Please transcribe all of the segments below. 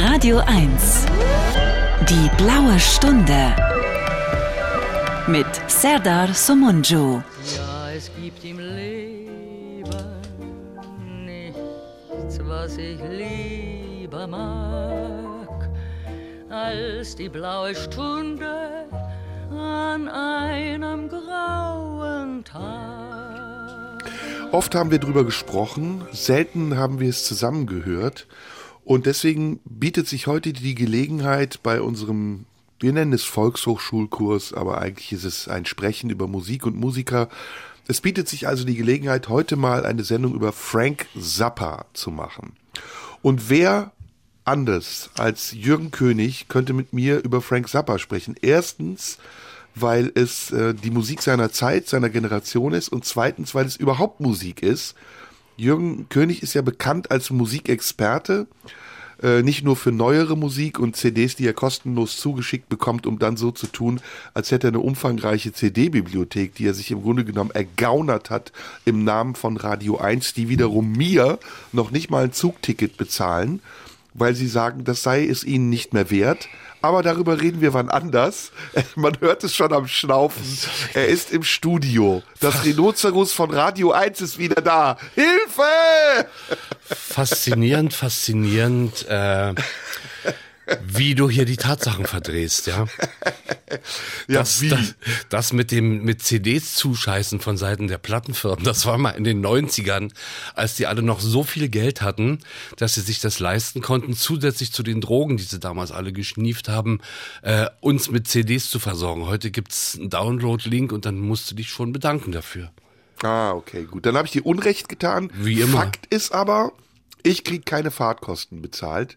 Radio 1. Die blaue Stunde. Mit Serdar Somunju. Ja, es gibt im Leben nichts, was ich lieber mag, als die blaue Stunde an einem grauen Tag. Oft haben wir drüber gesprochen, selten haben wir es zusammengehört. Und deswegen bietet sich heute die Gelegenheit bei unserem, wir nennen es Volkshochschulkurs, aber eigentlich ist es ein Sprechen über Musik und Musiker. Es bietet sich also die Gelegenheit, heute mal eine Sendung über Frank Zappa zu machen. Und wer anders als Jürgen König könnte mit mir über Frank Zappa sprechen? Erstens, weil es äh, die Musik seiner Zeit, seiner Generation ist und zweitens, weil es überhaupt Musik ist. Jürgen König ist ja bekannt als Musikexperte, äh, nicht nur für neuere Musik und CDs, die er kostenlos zugeschickt bekommt, um dann so zu tun, als hätte er eine umfangreiche CD-Bibliothek, die er sich im Grunde genommen ergaunert hat im Namen von Radio 1, die wiederum mir noch nicht mal ein Zugticket bezahlen, weil sie sagen, das sei es ihnen nicht mehr wert aber darüber reden wir wann anders. Man hört es schon am Schnaufen. Er ist im Studio. Das Rhinoceros von Radio 1 ist wieder da. Hilfe! Faszinierend, faszinierend. Äh, wie du hier die Tatsachen verdrehst, ja. ja das? Das, das mit dem mit CDs zuscheißen von Seiten der Plattenfirmen, das war mal in den 90ern, als die alle noch so viel Geld hatten, dass sie sich das leisten konnten, zusätzlich zu den Drogen, die sie damals alle geschnieft haben, äh, uns mit CDs zu versorgen. Heute gibt's einen Download-Link und dann musst du dich schon bedanken dafür. Ah, okay, gut. Dann habe ich dir Unrecht getan. Wie immer. Fakt ist aber, ich krieg keine Fahrtkosten bezahlt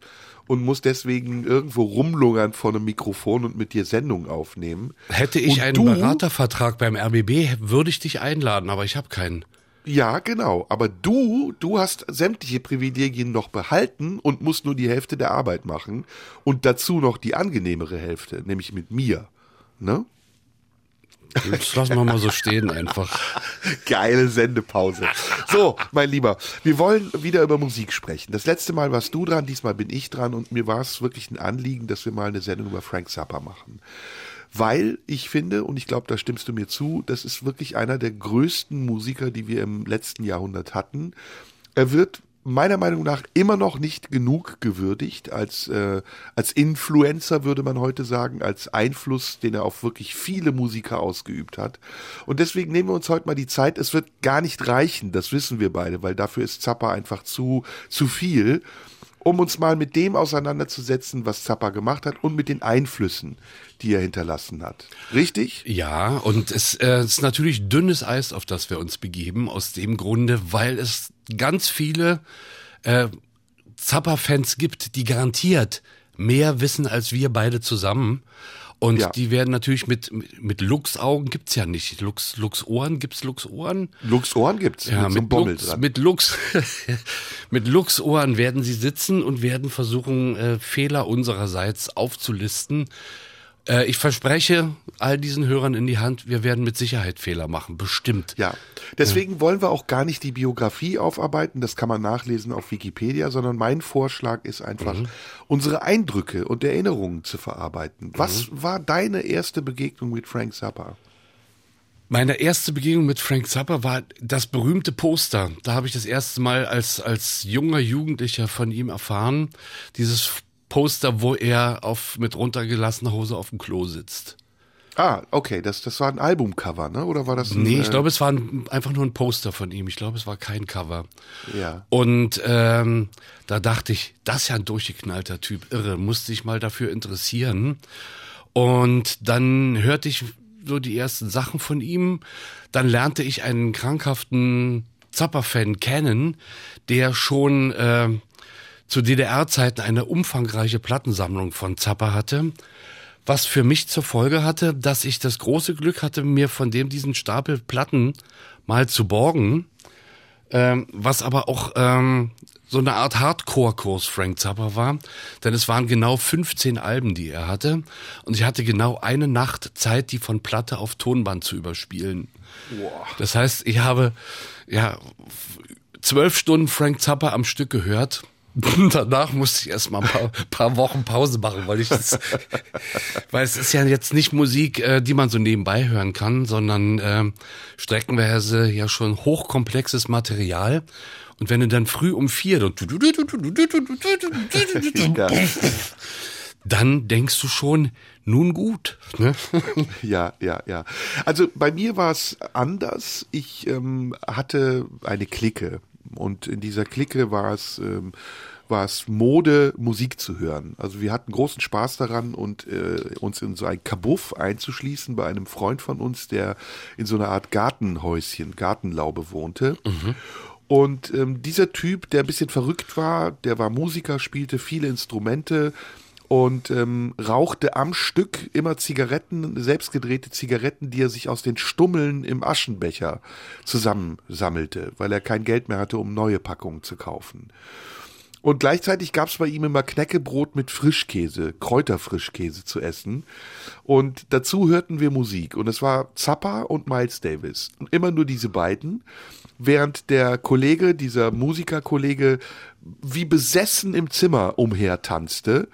und muss deswegen irgendwo rumlungern vor einem Mikrofon und mit dir Sendungen aufnehmen. Hätte ich Und einen du- Beratervertrag beim RBB, würde ich dich einladen, aber ich habe keinen. Ja, genau. Aber du, du hast sämtliche Privilegien noch behalten und musst nur die Hälfte der Arbeit machen und dazu noch die angenehmere Hälfte, nämlich mit mir. Ne? Das lassen wir mal so stehen einfach. Geile Sendepause. So, mein Lieber, wir wollen wieder über Musik sprechen. Das letzte Mal warst du dran, diesmal bin ich dran und mir war es wirklich ein Anliegen, dass wir mal eine Sendung über Frank Zappa machen. Weil ich finde, und ich glaube, da stimmst du mir zu, das ist wirklich einer der größten Musiker, die wir im letzten Jahrhundert hatten. Er wird meiner Meinung nach immer noch nicht genug gewürdigt als äh, als Influencer würde man heute sagen, als Einfluss, den er auf wirklich viele Musiker ausgeübt hat. Und deswegen nehmen wir uns heute mal die Zeit. Es wird gar nicht reichen, das wissen wir beide, weil dafür ist Zappa einfach zu zu viel, um uns mal mit dem auseinanderzusetzen, was Zappa gemacht hat und mit den Einflüssen, die er hinterlassen hat. Richtig? Ja, und es äh, ist natürlich dünnes Eis, auf das wir uns begeben, aus dem Grunde, weil es ganz viele äh, Zappa-Fans gibt, die garantiert mehr wissen als wir beide zusammen. Und Ja. die werden natürlich mit, mit, Lux-Augen gibt's ja nicht. Lux, Lux-Ohren, gibt's Lux-Ohren? Lux Ohren gibt's Ja, mit so mit, Lux, dran. mit Lux, mit Lux-Ohren werden sie sitzen und werden versuchen, äh, Fehler unsererseits aufzulisten. Äh, ich verspreche all diesen Hörern in die Hand, wir werden mit Sicherheit Fehler machen, bestimmt. Ja, deswegen wollen wir auch gar nicht die Biografie aufarbeiten, das kann man nachlesen auf Wikipedia, sondern mein Vorschlag ist einfach, unsere Eindrücke und Erinnerungen zu verarbeiten. Was war deine erste Begegnung mit Frank Zappa? Meine erste Begegnung mit Frank Zappa war das berühmte Poster. Da habe ich das erste Mal als, als junger Jugendlicher von ihm erfahren. Dieses Poster, wo er auf, mit runtergelassener Hose auf dem Klo sitzt. Ah, okay, das, das war ein Albumcover, ne? Oder war das ein, Nee, ich äh, glaube, es war ein, einfach nur ein Poster von ihm. Ich glaube, es war kein Cover. Ja. Und ähm, da dachte ich, das ist ja ein durchgeknallter Typ, irre, musste ich mal dafür interessieren. Und dann hörte ich so die ersten Sachen von ihm. Dann lernte ich einen krankhaften Zappa-Fan kennen, der schon äh, zu DDR-Zeiten eine umfangreiche Plattensammlung von Zappa hatte. Was für mich zur Folge hatte, dass ich das große Glück hatte, mir von dem diesen Stapel Platten mal zu borgen. Ähm, was aber auch ähm, so eine Art Hardcore-Kurs Frank Zappa war, denn es waren genau 15 Alben, die er hatte und ich hatte genau eine Nacht Zeit, die von Platte auf Tonband zu überspielen. Das heißt, ich habe ja zwölf Stunden Frank Zappa am Stück gehört Danach musste ich erst mal ein paar, paar Wochen Pause machen, weil ich das, weil es ist ja jetzt nicht Musik, äh, die man so nebenbei hören kann, sondern äh, streckenweise ja schon hochkomplexes Material. Und wenn du dann früh um vier dann denkst du schon, nun gut. Ne? Ja, ja, ja. Also bei mir war es anders. Ich ähm, hatte eine Clique und in dieser Clique war es ähm, war es Mode, Musik zu hören. Also wir hatten großen Spaß daran und äh, uns in so ein Kabuff einzuschließen bei einem Freund von uns, der in so einer Art Gartenhäuschen, Gartenlaube wohnte. Mhm. Und ähm, dieser Typ, der ein bisschen verrückt war, der war Musiker, spielte viele Instrumente, und ähm, rauchte am Stück immer Zigaretten, selbstgedrehte Zigaretten, die er sich aus den Stummeln im Aschenbecher zusammensammelte, weil er kein Geld mehr hatte, um neue Packungen zu kaufen. Und gleichzeitig gab es bei ihm immer Knäckebrot mit Frischkäse, Kräuterfrischkäse zu essen. Und dazu hörten wir Musik. Und es war Zappa und Miles Davis. Und immer nur diese beiden. Während der Kollege, dieser Musikerkollege, wie besessen im Zimmer umhertanzte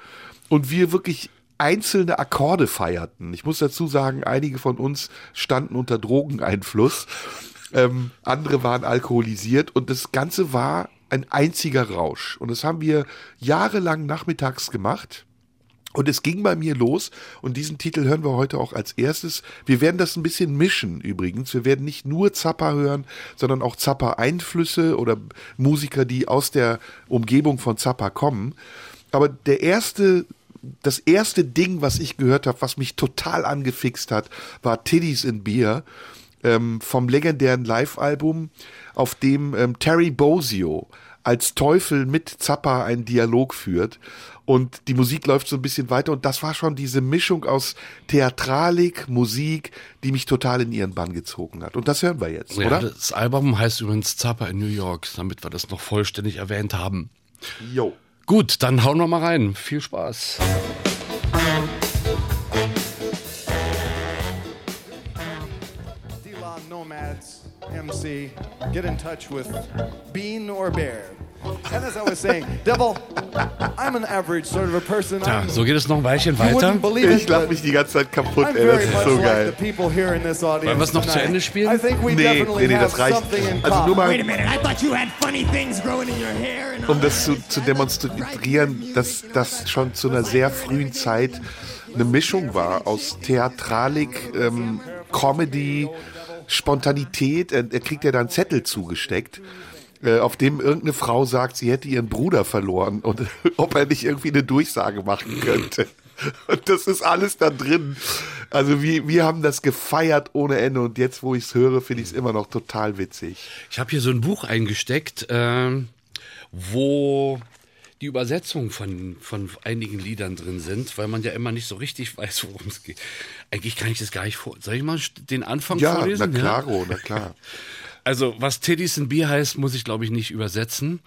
und wir wirklich einzelne Akkorde feierten. Ich muss dazu sagen, einige von uns standen unter Drogeneinfluss, ähm, andere waren alkoholisiert und das Ganze war ein einziger Rausch. Und das haben wir jahrelang nachmittags gemacht. Und es ging bei mir los und diesen Titel hören wir heute auch als erstes. Wir werden das ein bisschen mischen übrigens. Wir werden nicht nur Zappa hören, sondern auch Zappa-Einflüsse oder Musiker, die aus der Umgebung von Zappa kommen. Aber der erste das erste Ding, was ich gehört habe, was mich total angefixt hat, war Tiddies in Beer ähm, vom legendären Live-Album, auf dem ähm, Terry Bozio als Teufel mit Zappa einen Dialog führt. Und die Musik läuft so ein bisschen weiter. Und das war schon diese Mischung aus Theatralik, Musik, die mich total in ihren Bann gezogen hat. Und das hören wir jetzt, ja, oder? Das Album heißt übrigens Zappa in New York, damit wir das noch vollständig erwähnt haben. Jo. Gut, dann hauen wir mal rein. Viel Spaß. MC, get in touch with Bean or Bear. And as I was saying, Devil, I'm an average sort of a person. Ja, so geht es noch ein Weilchen weiter. Ich lache mich die ganze Zeit kaputt, ey, das ist so geil. Wollen wir es noch zu Ende spielen? Nee, nee, nee, das reicht. Also nur mal, um das zu, zu demonstrieren, dass das schon zu einer sehr frühen Zeit eine Mischung war aus Theatralik, ähm, Comedy, Spontanität. Er, kriegt ja dann Zettel zugesteckt äh, auf dem irgendeine Frau sagt, sie hätte ihren Bruder verloren und ob er nicht irgendwie eine Durchsage machen könnte. Und das ist alles da drin. Also wir, wir haben das gefeiert ohne Ende und jetzt, wo ich es höre, finde ich es immer noch total witzig. Ich habe hier so ein Buch eingesteckt, äh, wo die Übersetzungen von, von einigen Liedern drin sind, weil man ja immer nicht so richtig weiß, worum es geht. Eigentlich kann ich das gar nicht vor. Soll ich mal den Anfang ja, vorlesen? Na klaro, ja, na klar. Also, was Tiddies and Bier heißt, muss ich glaube ich nicht übersetzen.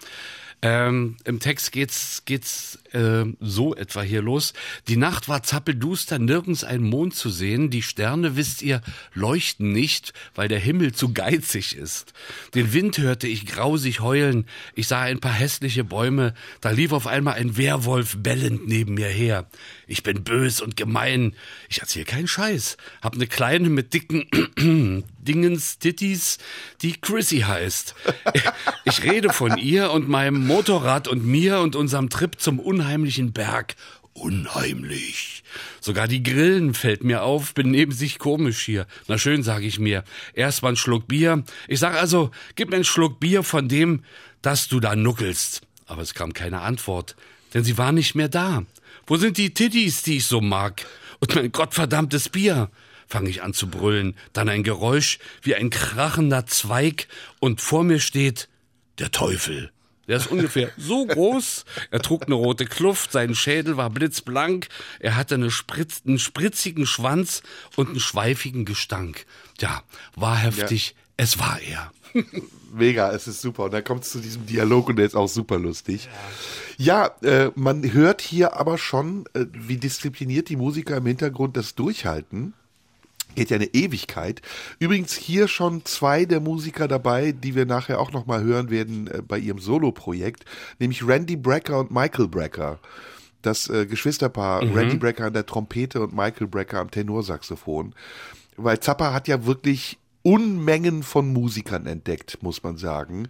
Ähm, Im Text geht's geht's äh, so etwa hier los. Die Nacht war zappelduster, nirgends ein Mond zu sehen. Die Sterne, wisst ihr, leuchten nicht, weil der Himmel zu geizig ist. Den Wind hörte ich grausig heulen. Ich sah ein paar hässliche Bäume. Da lief auf einmal ein Werwolf bellend neben mir her. Ich bin bös und gemein. Ich erzähl keinen Scheiß. Hab ne kleine mit dicken Dingens Titties, die Chrissy heißt. Ich rede von ihr und meinem Motorrad und mir und unserem Trip zum unheimlichen Berg. Unheimlich. Sogar die Grillen fällt mir auf, benehmen sich komisch hier. Na schön, sag ich mir. Erst mal ein Schluck Bier. Ich sag also, gib mir einen Schluck Bier von dem, dass du da nuckelst. Aber es kam keine Antwort, denn sie war nicht mehr da. Wo sind die Titties, die ich so mag? Und mein gottverdammtes Bier? Fange ich an zu brüllen. Dann ein Geräusch wie ein krachender Zweig und vor mir steht der Teufel. Der ist ungefähr so groß. Er trug eine rote Kluft, sein Schädel war blitzblank. Er hatte eine Spritz, einen spritzigen Schwanz und einen schweifigen Gestank. Ja, war heftig. Ja. Es war er. Mega, es ist super. Und dann kommt es zu diesem Dialog und der ist auch super lustig. Ja, äh, man hört hier aber schon, äh, wie diszipliniert die Musiker im Hintergrund das durchhalten. Geht ja eine Ewigkeit. Übrigens hier schon zwei der Musiker dabei, die wir nachher auch nochmal hören werden äh, bei ihrem Solo-Projekt, nämlich Randy Brecker und Michael Brecker. Das äh, Geschwisterpaar, mhm. Randy Brecker an der Trompete und Michael Brecker am Tenorsaxophon. Weil Zappa hat ja wirklich Unmengen von Musikern entdeckt, muss man sagen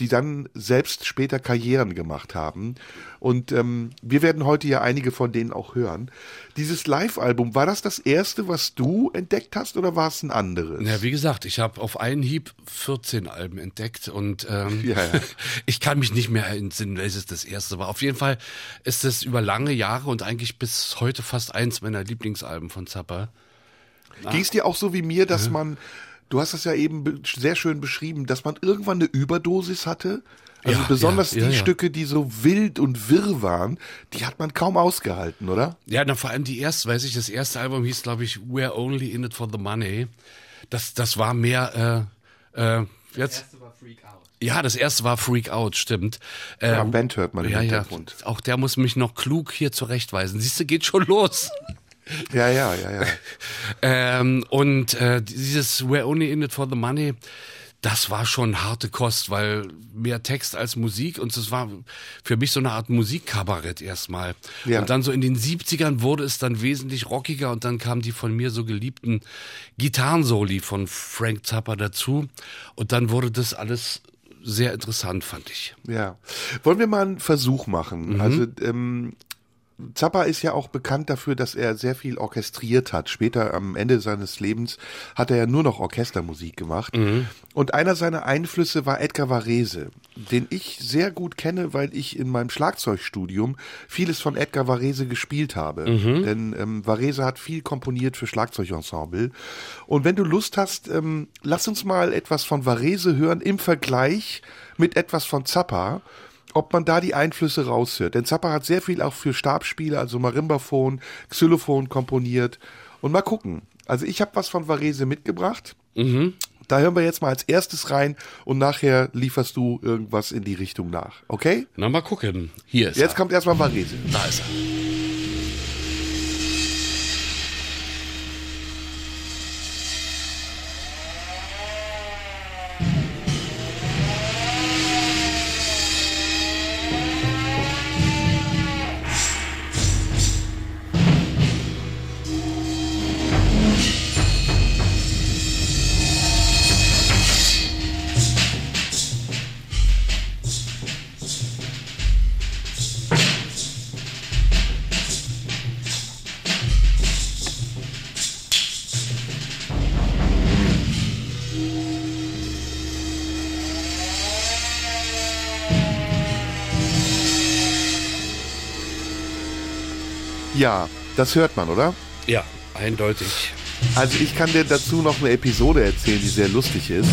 die dann selbst später Karrieren gemacht haben. Und ähm, wir werden heute ja einige von denen auch hören. Dieses Live-Album, war das das erste, was du entdeckt hast oder war es ein anderes? Ja, wie gesagt, ich habe auf einen Hieb 14 Alben entdeckt und ähm, ja, ja. ich kann mich nicht mehr entsinnen, welches das erste war. Auf jeden Fall ist es über lange Jahre und eigentlich bis heute fast eins meiner Lieblingsalben von Zappa. Ging es dir auch so wie mir, dass ja. man du hast es ja eben sehr schön beschrieben, dass man irgendwann eine Überdosis hatte. Also ja, besonders ja, ja, die Stücke, die so wild und wirr waren, die hat man kaum ausgehalten, oder? Ja, na, vor allem die erste, weiß ich, das erste Album hieß, glaube ich, We're Only in It for the Money. Das, das war mehr, äh, äh, jetzt. Das erste war Freak Out. Ja, das erste war Freak Out, stimmt. Ähm, ja, Band hört man im ja, Hintergrund. Ja, auch der muss mich noch klug hier zurechtweisen. Siehst du, geht schon los. Ja, ja, ja, ja. ähm, und äh, dieses We're Only in it for the Money, das war schon harte Kost, weil mehr Text als Musik und es war für mich so eine Art Musikkabarett erstmal. Ja. Und dann so in den 70ern wurde es dann wesentlich rockiger und dann kamen die von mir so geliebten Gitarrensoli von Frank Zappa dazu und dann wurde das alles sehr interessant, fand ich. Ja. Wollen wir mal einen Versuch machen? Mhm. Also ähm, Zappa ist ja auch bekannt dafür, dass er sehr viel orchestriert hat. Später am Ende seines Lebens hat er ja nur noch Orchestermusik gemacht. Mhm. Und einer seiner Einflüsse war Edgar Varese, den ich sehr gut kenne, weil ich in meinem Schlagzeugstudium vieles von Edgar Varese gespielt habe. Mhm. Denn ähm, Varese hat viel komponiert für Schlagzeugensemble. Und wenn du Lust hast, ähm, lass uns mal etwas von Varese hören im Vergleich mit etwas von Zappa ob man da die Einflüsse raushört. Denn Zappa hat sehr viel auch für Stabspiele, also Marimbaphon, Xylophon komponiert. Und mal gucken. Also ich habe was von Varese mitgebracht. Mhm. Da hören wir jetzt mal als erstes rein und nachher lieferst du irgendwas in die Richtung nach. Okay? Na, mal gucken. Hier ist Jetzt er. kommt erstmal Varese. Da ist er. Das hört man, oder? Ja, eindeutig. Also ich kann dir dazu noch eine Episode erzählen, die sehr lustig ist.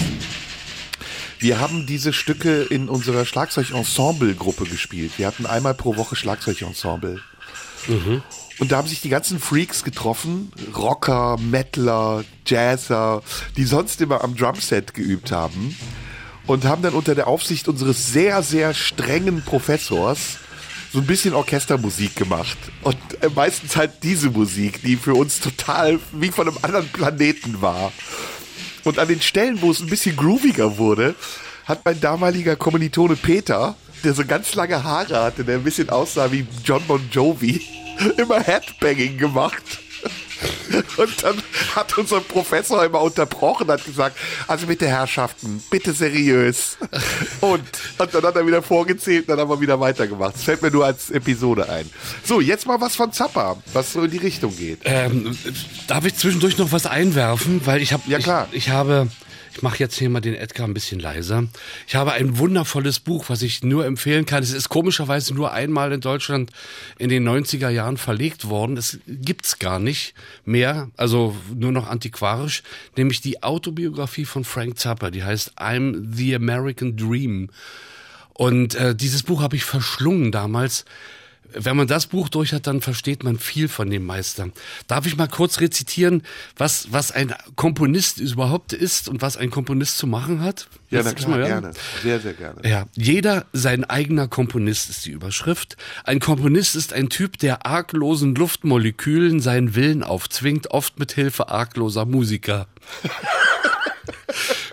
Wir haben diese Stücke in unserer Schlagzeugensemble-Gruppe gespielt. Wir hatten einmal pro Woche Schlagzeugensemble. Mhm. Und da haben sich die ganzen Freaks getroffen, Rocker, Metaler, Jazzer, die sonst immer am Drumset geübt haben und haben dann unter der Aufsicht unseres sehr, sehr strengen Professors so ein bisschen Orchestermusik gemacht. Und äh, meistens halt diese Musik, die für uns total wie von einem anderen Planeten war. Und an den Stellen, wo es ein bisschen grooviger wurde, hat mein damaliger Kommilitone Peter, der so ganz lange Haare hatte, der ein bisschen aussah wie John Bon Jovi, immer Headbanging gemacht. Und dann hat unser Professor immer unterbrochen, hat gesagt, also bitte Herrschaften, bitte seriös. Und, und dann hat er wieder vorgezählt dann haben wir wieder weitergemacht. Das fällt mir nur als Episode ein. So, jetzt mal was von Zappa, was so in die Richtung geht. Ähm, darf ich zwischendurch noch was einwerfen? Weil ich habe, ja, klar. ich, ich habe ich mache jetzt hier mal den Edgar ein bisschen leiser. Ich habe ein wundervolles Buch, was ich nur empfehlen kann. Es ist komischerweise nur einmal in Deutschland in den 90er Jahren verlegt worden. Es gibt's gar nicht mehr, also nur noch antiquarisch, nämlich die Autobiografie von Frank Zappa, die heißt I'm the American Dream. Und äh, dieses Buch habe ich verschlungen damals wenn man das Buch durch hat, dann versteht man viel von dem Meister. Darf ich mal kurz rezitieren, was, was ein Komponist überhaupt ist und was ein Komponist zu machen hat? Ja, na klar, gerne. Sehr, sehr gerne. Ja, jeder sein eigener Komponist ist die Überschrift. Ein Komponist ist ein Typ, der arglosen Luftmolekülen seinen Willen aufzwingt, oft mit Hilfe argloser Musiker.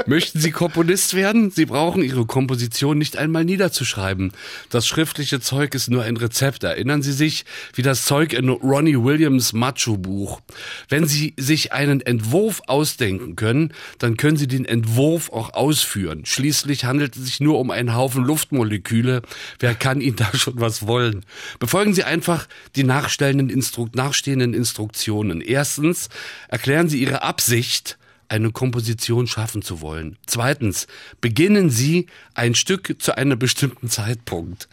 Möchten Sie Komponist werden? Sie brauchen Ihre Komposition nicht einmal niederzuschreiben. Das schriftliche Zeug ist nur ein Rezept. Erinnern Sie sich, wie das Zeug in Ronnie Williams Macho-Buch. Wenn Sie sich einen Entwurf ausdenken können, dann können Sie den Entwurf auch ausführen. Schließlich handelt es sich nur um einen Haufen Luftmoleküle. Wer kann Ihnen da schon was wollen? Befolgen Sie einfach die nachstellenden Instru nachstehenden Instruktionen. Erstens, erklären Sie Ihre Absicht, eine Komposition schaffen zu wollen. Zweitens, beginnen Sie ein Stück zu einem bestimmten Zeitpunkt.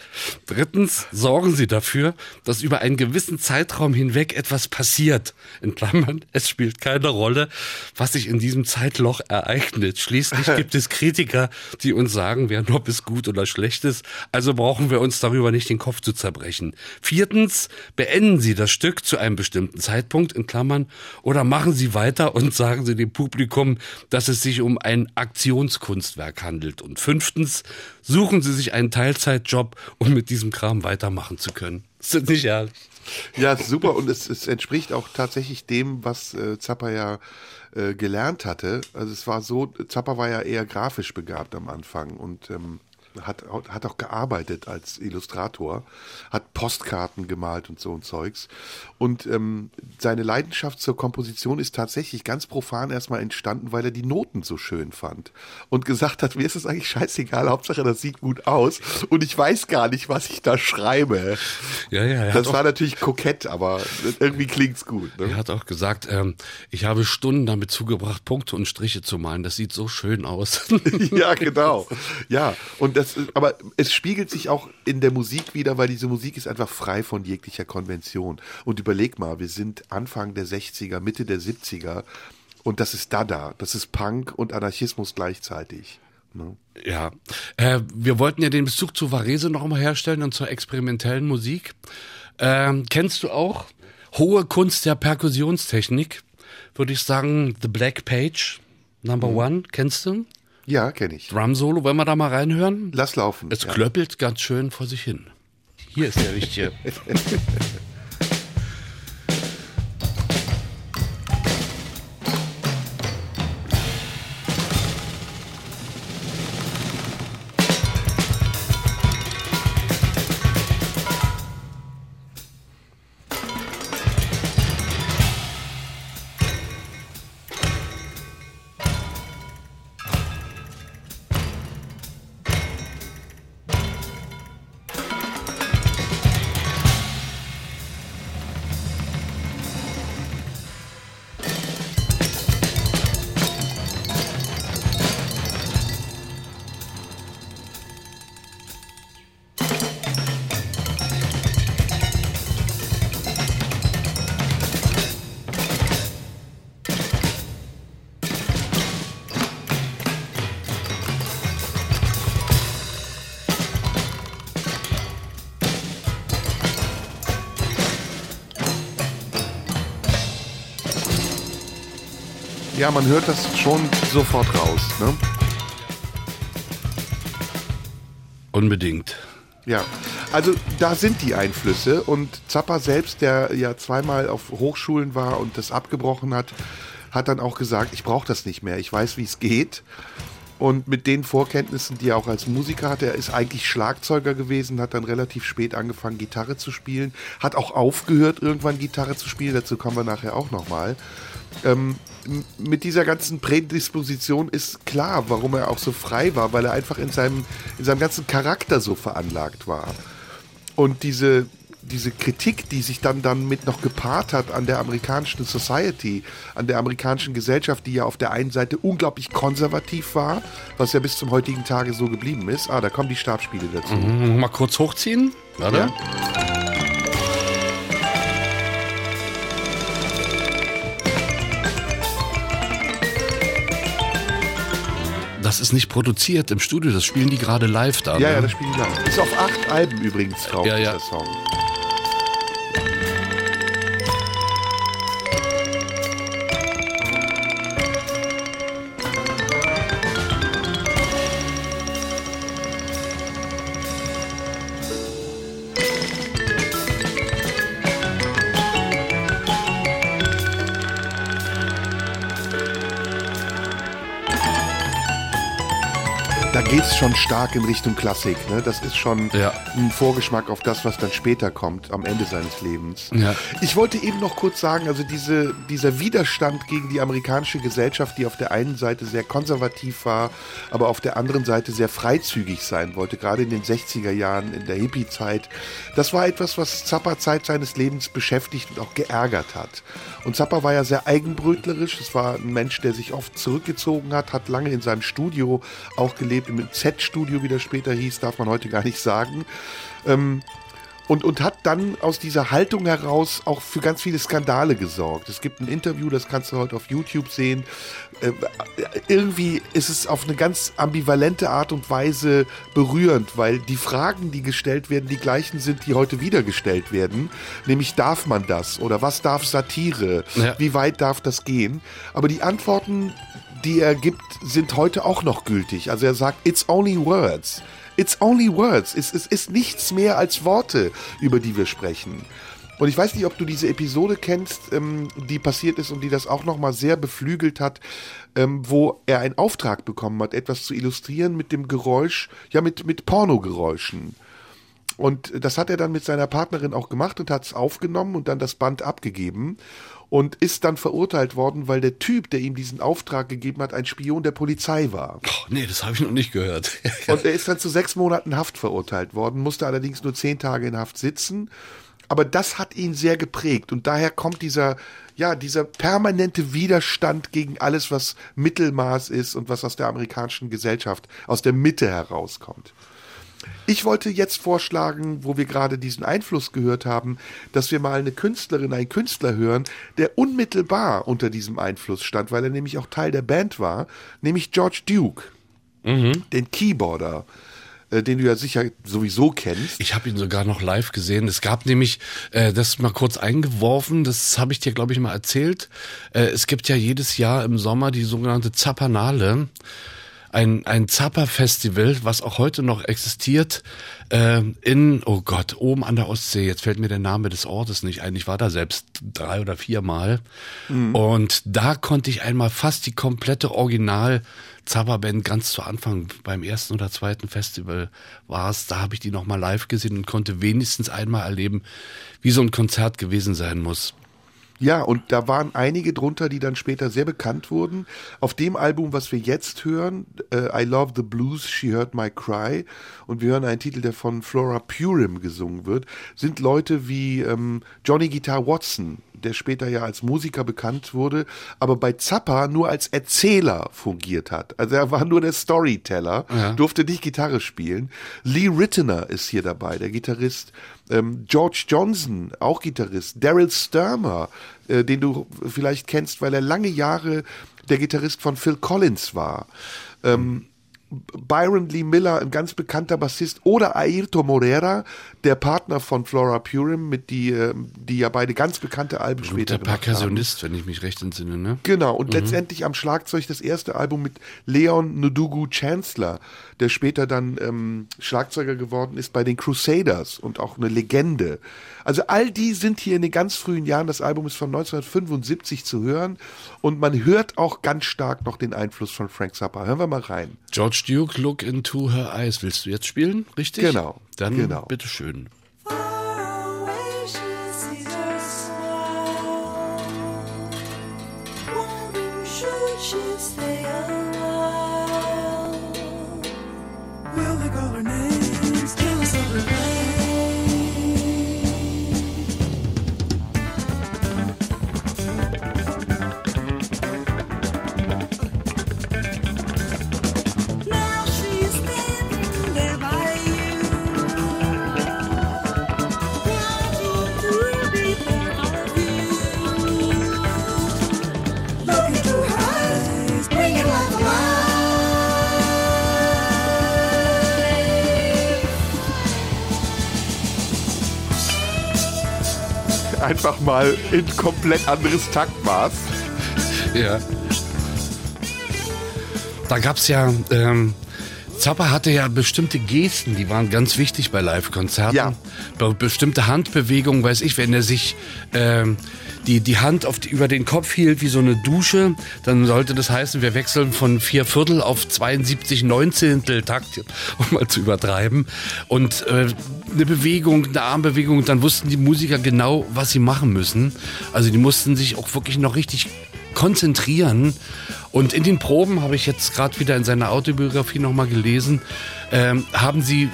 Drittens, sorgen Sie dafür, dass über einen gewissen Zeitraum hinweg etwas passiert. In Klammern, es spielt keine Rolle, was sich in diesem Zeitloch ereignet. Schließlich gibt es Kritiker, die uns sagen, wer Nob ist gut oder schlecht ist. Also brauchen wir uns darüber nicht den Kopf zu zerbrechen. Viertens, beenden Sie das Stück zu einem bestimmten Zeitpunkt, in Klammern, oder machen Sie weiter und sagen Sie dem Publikum, dass es sich um ein Aktionskunstwerk handelt. Und fünftens, suchen Sie sich einen Teilzeitjob, um mit diesem Kram weitermachen zu können. Ist das nicht ehrlich? Ja, super. Und es, es entspricht auch tatsächlich dem, was äh, Zappa ja äh, gelernt hatte. Also es war so, Zappa war ja eher grafisch begabt am Anfang und ähm, hat, hat auch gearbeitet als Illustrator, hat Postkarten gemalt und so und Zeugs. Und ähm, seine Leidenschaft zur Komposition ist tatsächlich ganz profan erstmal entstanden, weil er die Noten so schön fand. Und gesagt hat, mir ist es eigentlich scheißegal, Hauptsache das sieht gut aus. Und ich weiß gar nicht, was ich da schreibe. Ja, ja, Das war natürlich kokett, aber irgendwie klingt's gut. Ne? Er hat auch gesagt, ähm, ich habe Stunden damit zugebracht, Punkte und Striche zu malen. Das sieht so schön aus. ja, genau. Ja, und das, ist- aber es spiegelt sich auch in der Musik wieder, weil diese Musik ist einfach frei von jeglicher Konvention. Und überleg mal, wir sind Anfang der 60er, Mitte der 70er und das ist Dada, das ist Punk und Anarchismus gleichzeitig. Ne? ja, äh, wir wollten ja den Bezug zu Varese noch mal herstellen und zur experimentellen Musik. Ähm, kennst du auch hohe Kunst der Perkussionstechnik? Würde ich sagen, The Black Page, Number One, kennst du? Ja, kenne ich. Drum Solo, wollen wir da mal reinhören? Lass laufen. Es ja. klöppelt ganz schön vor sich hin. Hier ist der richtige. Ja, man hört das schon sofort raus. Ne? Unbedingt. Ja, also da sind die Einflüsse und Zappa selbst, der ja zweimal auf Hochschulen war und das abgebrochen hat, hat dann auch gesagt, ich brauche das nicht mehr, ich weiß, wie es geht. Und mit den Vorkenntnissen, die er auch als Musiker hatte, er ist eigentlich Schlagzeuger gewesen, hat dann relativ spät angefangen, Gitarre zu spielen, hat auch aufgehört, irgendwann Gitarre zu spielen, dazu kommen wir nachher auch nochmal. Ähm, mit dieser ganzen Prädisposition ist klar, warum er auch so frei war, weil er einfach in seinem, in seinem ganzen Charakter so veranlagt war. Und diese, diese Kritik, die sich dann damit noch gepaart hat an der amerikanischen Society, an der amerikanischen Gesellschaft, die ja auf der einen Seite unglaublich konservativ war, was ja bis zum heutigen Tage so geblieben ist. Ah, da kommen die Stabspiele dazu. Mhm, Mal kurz hochziehen. Warte. Ja? Das ist nicht produziert im Studio, das spielen die gerade live da. Ja, ne? ja, das spielen die live. Ist auf acht Alben übrigens drauf, Ja, ja. dieser Song. Schon stark in Richtung Klassik. Ne? Das ist schon Ja. ein Vorgeschmack auf das, was dann später kommt, am Ende seines Lebens. Ja. Ich wollte eben noch kurz sagen, also diese, dieser Widerstand gegen die amerikanische Gesellschaft, die auf der einen Seite sehr konservativ war, aber auf der anderen Seite sehr freizügig sein wollte, gerade in den 60er Jahren, in der Hippie-Zeit, das war etwas, was Zappa Zeit seines Lebens beschäftigt und auch geärgert hat. Und Zappa war ja sehr eigenbrötlerisch. Es war ein Mensch, der sich oft zurückgezogen hat, hat lange in seinem Studio auch gelebt, im Z-Studio, wie das später hieß, darf man heute gar nicht sagen. Ähm, und, und hat dann aus dieser Haltung heraus auch für ganz viele Skandale gesorgt. Es gibt ein Interview, das kannst du heute auf YouTube sehen. Äh, irgendwie ist es auf eine ganz ambivalente Art und Weise berührend, weil die Fragen, die gestellt werden, die gleichen sind, die heute wieder gestellt werden. Nämlich darf man das oder was darf Satire? Ja. Wie weit darf das gehen? Aber die Antworten, die er gibt, sind heute auch noch gültig. Also er sagt, it's only words. It's only words. Es, es ist nichts mehr als Worte, über die wir sprechen. Und ich weiß nicht, ob du diese Episode kennst, ähm, die passiert ist und die das auch nochmal sehr beflügelt hat, ähm, wo er einen Auftrag bekommen hat, etwas zu illustrieren mit dem Geräusch, ja, mit, mit Pornogeräuschen. Und das hat er dann mit seiner Partnerin auch gemacht und hat es aufgenommen und dann das Band abgegeben und ist dann verurteilt worden, weil der Typ, der ihm diesen Auftrag gegeben hat, ein Spion der Polizei war. Oh, nee, das habe ich noch nicht gehört. Und er ist dann zu sechs Monaten Haft verurteilt worden, musste allerdings nur zehn Tage in Haft sitzen. Aber das hat ihn sehr geprägt und daher kommt dieser, ja, dieser permanente Widerstand gegen alles, was Mittelmaß ist und was aus der amerikanischen Gesellschaft, aus der Mitte herauskommt. Ich wollte jetzt vorschlagen, wo wir gerade diesen Einfluss gehört haben, dass wir mal eine Künstlerin, einen Künstler hören, der unmittelbar unter diesem Einfluss stand, weil er nämlich auch Teil der Band war, nämlich George Duke, den Keyboarder, äh, den du ja sicher sowieso kennst. Ich habe ihn sogar noch live gesehen. Es gab nämlich, äh, das mal kurz eingeworfen, das habe ich dir, glaube ich, mal erzählt. Äh, es gibt ja jedes Jahr im Sommer die sogenannte Zappanale. Ein, ein Zappa-Festival, was auch heute noch existiert, äh, in, oh Gott, oben an der Ostsee. Jetzt fällt mir der Name des Ortes nicht ein. Ich war da selbst drei oder vier Mal. Und da konnte ich einmal fast die komplette Original Zappa-Band ganz zu Anfang beim ersten oder zweiten Festival war es. Da habe ich die nochmal live gesehen und konnte wenigstens einmal erleben, wie so ein Konzert gewesen sein muss. Ja, und da waren einige drunter, die dann später sehr bekannt wurden. Auf dem Album, was wir jetzt hören, äh, I Love the Blues, She Heard My Cry, und wir hören einen Titel, der von Flora Purim gesungen wird, sind Leute wie ähm, Johnny Guitar Watson, der später ja als Musiker bekannt wurde, aber bei Zappa nur als Erzähler fungiert hat. Also er war nur der Storyteller, durfte nicht Gitarre spielen. Lee Rittener ist hier dabei, der Gitarrist. Ähm, George Johnson, auch Gitarrist. Daryl Sturmer, äh, den du vielleicht kennst, weil er lange Jahre der Gitarrist von Phil Collins war. Ähm, Byron Lee Miller, ein ganz bekannter Bassist, oder Ayrton Morera, der Partner von Flora Purim, mit die, ähm, die ja beide ganz bekannte Alben Und später der gemacht haben. Perkussionist, wenn ich mich recht entsinne, ne? Genau, und letztendlich am Schlagzeug das erste Album mit Leon Ndugu Chancellor, der später dann ähm, Schlagzeuger geworden ist bei den Crusaders und auch eine Legende. Also all die sind hier in den ganz frühen Jahren, das Album ist von 1975 zu hören und man hört auch ganz stark noch den Einfluss von Frank Zappa. Hören wir mal rein. George Duke, Look into Her Eyes. Willst du jetzt spielen? Richtig? Genau, Dann genau. bitteschön. Far Einfach mal in komplett anderes Taktmaß. Ja. Da gab's ja ähm, Zappa hatte ja bestimmte Gesten, die waren ganz wichtig bei Live-Konzerten. Ja. Be bestimmte Handbewegungen, weiß ich, wenn er sich ähm, die, die Hand auf die, über den Kopf hielt wie so eine Dusche, dann sollte das heißen, wir wechseln von vier Viertel auf 72 Neunzehntel Takt, um mal zu übertreiben. Und äh, eine Bewegung, eine Armbewegung, dann wussten die Musiker genau, was sie machen müssen. Also die mussten sich auch wirklich noch richtig konzentrieren. Und in den Proben habe ich jetzt gerade wieder in seiner Autobiografie nochmal gelesen, ähm, haben sie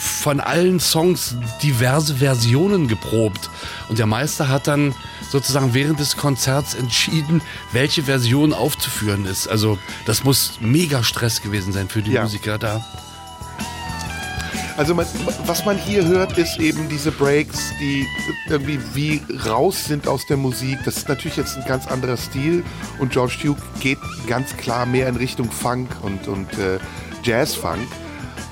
von allen Songs diverse Versionen geprobt. Und der Meister hat dann sozusagen während des Konzerts entschieden, welche Version aufzuführen ist. Also das muss mega Stress gewesen sein für die Ja. Musiker da. Also man, was man hier hört, ist eben diese Breaks, die irgendwie wie raus sind aus der Musik. Das ist natürlich jetzt ein ganz anderer Stil und George Duke geht ganz klar mehr in Richtung Funk und, und äh, Jazz-Funk.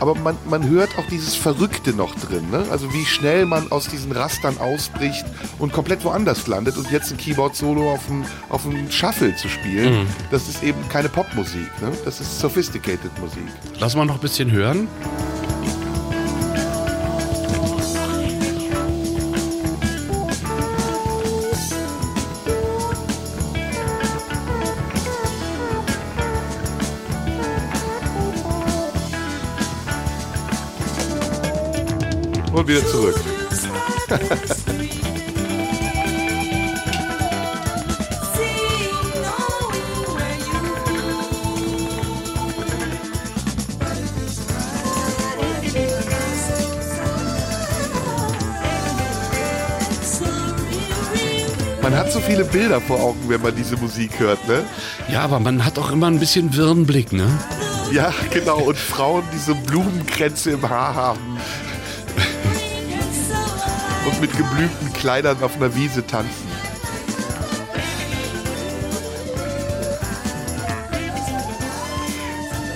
Aber man, man hört auch dieses Verrückte noch drin. Ne? Also wie schnell man aus diesen Rastern ausbricht und komplett woanders landet und jetzt ein Keyboard-Solo auf dem, auf dem Shuffle zu spielen, das ist eben keine Popmusik. Ne? Das ist sophisticated Musik. Lass mal noch ein bisschen hören. Und wieder zurück. Man hat so viele Bilder vor Augen, wenn man diese Musik hört, ne? Ja, aber man hat auch immer ein bisschen wirren Blick, ne? Ja, genau. Und Frauen, die so Blumenkränze im Haar haben und mit geblümten Kleidern auf einer Wiese tanzen.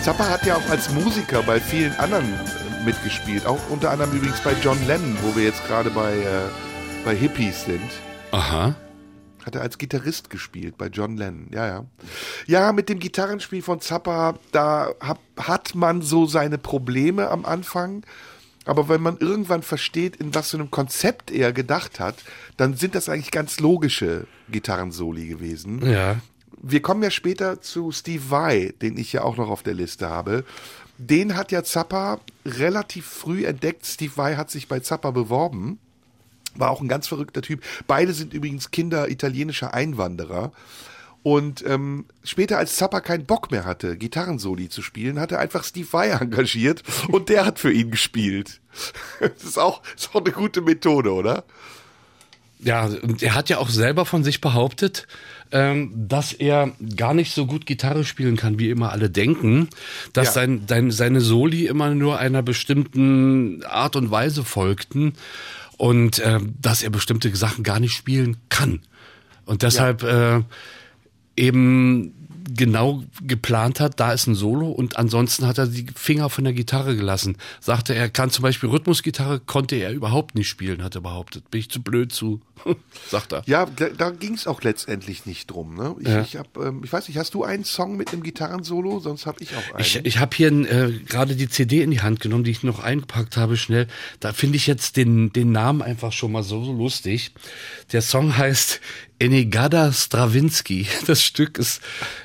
Zappa hat ja auch als Musiker bei vielen anderen äh, mitgespielt. Auch unter anderem übrigens bei John Lennon, wo wir jetzt gerade bei, äh, bei Hippies sind. Aha. Hat er als Gitarrist gespielt bei John Lennon, ja, ja. Ja, mit dem Gitarrenspiel von Zappa, da hab, hat man so seine Probleme am Anfang. Aber wenn man irgendwann versteht, in was für einem Konzept er gedacht hat, dann sind das eigentlich ganz logische Gitarrensoli gewesen. Ja. Wir kommen ja später zu Steve Vai, den ich ja auch noch auf der Liste habe. Den hat ja Zappa relativ früh entdeckt. Steve Vai hat sich bei Zappa beworben. War auch ein ganz verrückter Typ. Beide sind übrigens Kinder italienischer Einwanderer. Und ähm, später, als Zappa keinen Bock mehr hatte, Gitarrensoli zu spielen, hat er einfach Steve Vai engagiert und der hat für ihn gespielt. Das ist auch, ist auch eine gute Methode, oder? Ja, und er hat ja auch selber von sich behauptet, ähm, dass er gar nicht so gut Gitarre spielen kann, wie immer alle denken, dass Ja. sein, sein, seine Soli immer nur einer bestimmten Art und Weise folgten und ähm, dass er bestimmte Sachen gar nicht spielen kann. Und deshalb äh, eben genau geplant hat, da ist ein Solo und ansonsten hat er die Finger von der Gitarre gelassen. Sagte, er kann zum Beispiel Rhythmusgitarre, konnte er überhaupt nicht spielen, hat er behauptet. Bin ich zu blöd zu, sagt er. Ja, da, ging es auch letztendlich nicht drum. Ne? Ich, Ja. ich, hab, ähm, ich weiß nicht, hast du einen Song mit einem Gitarrensolo? Sonst habe ich auch einen. Ich, ich habe hier äh, gerade die CD in die Hand genommen, die ich noch eingepackt habe, schnell. Da finde ich jetzt den, den Namen einfach schon mal so, so lustig. Der Song heißt Enigada Stravinsky. Das Stück ist,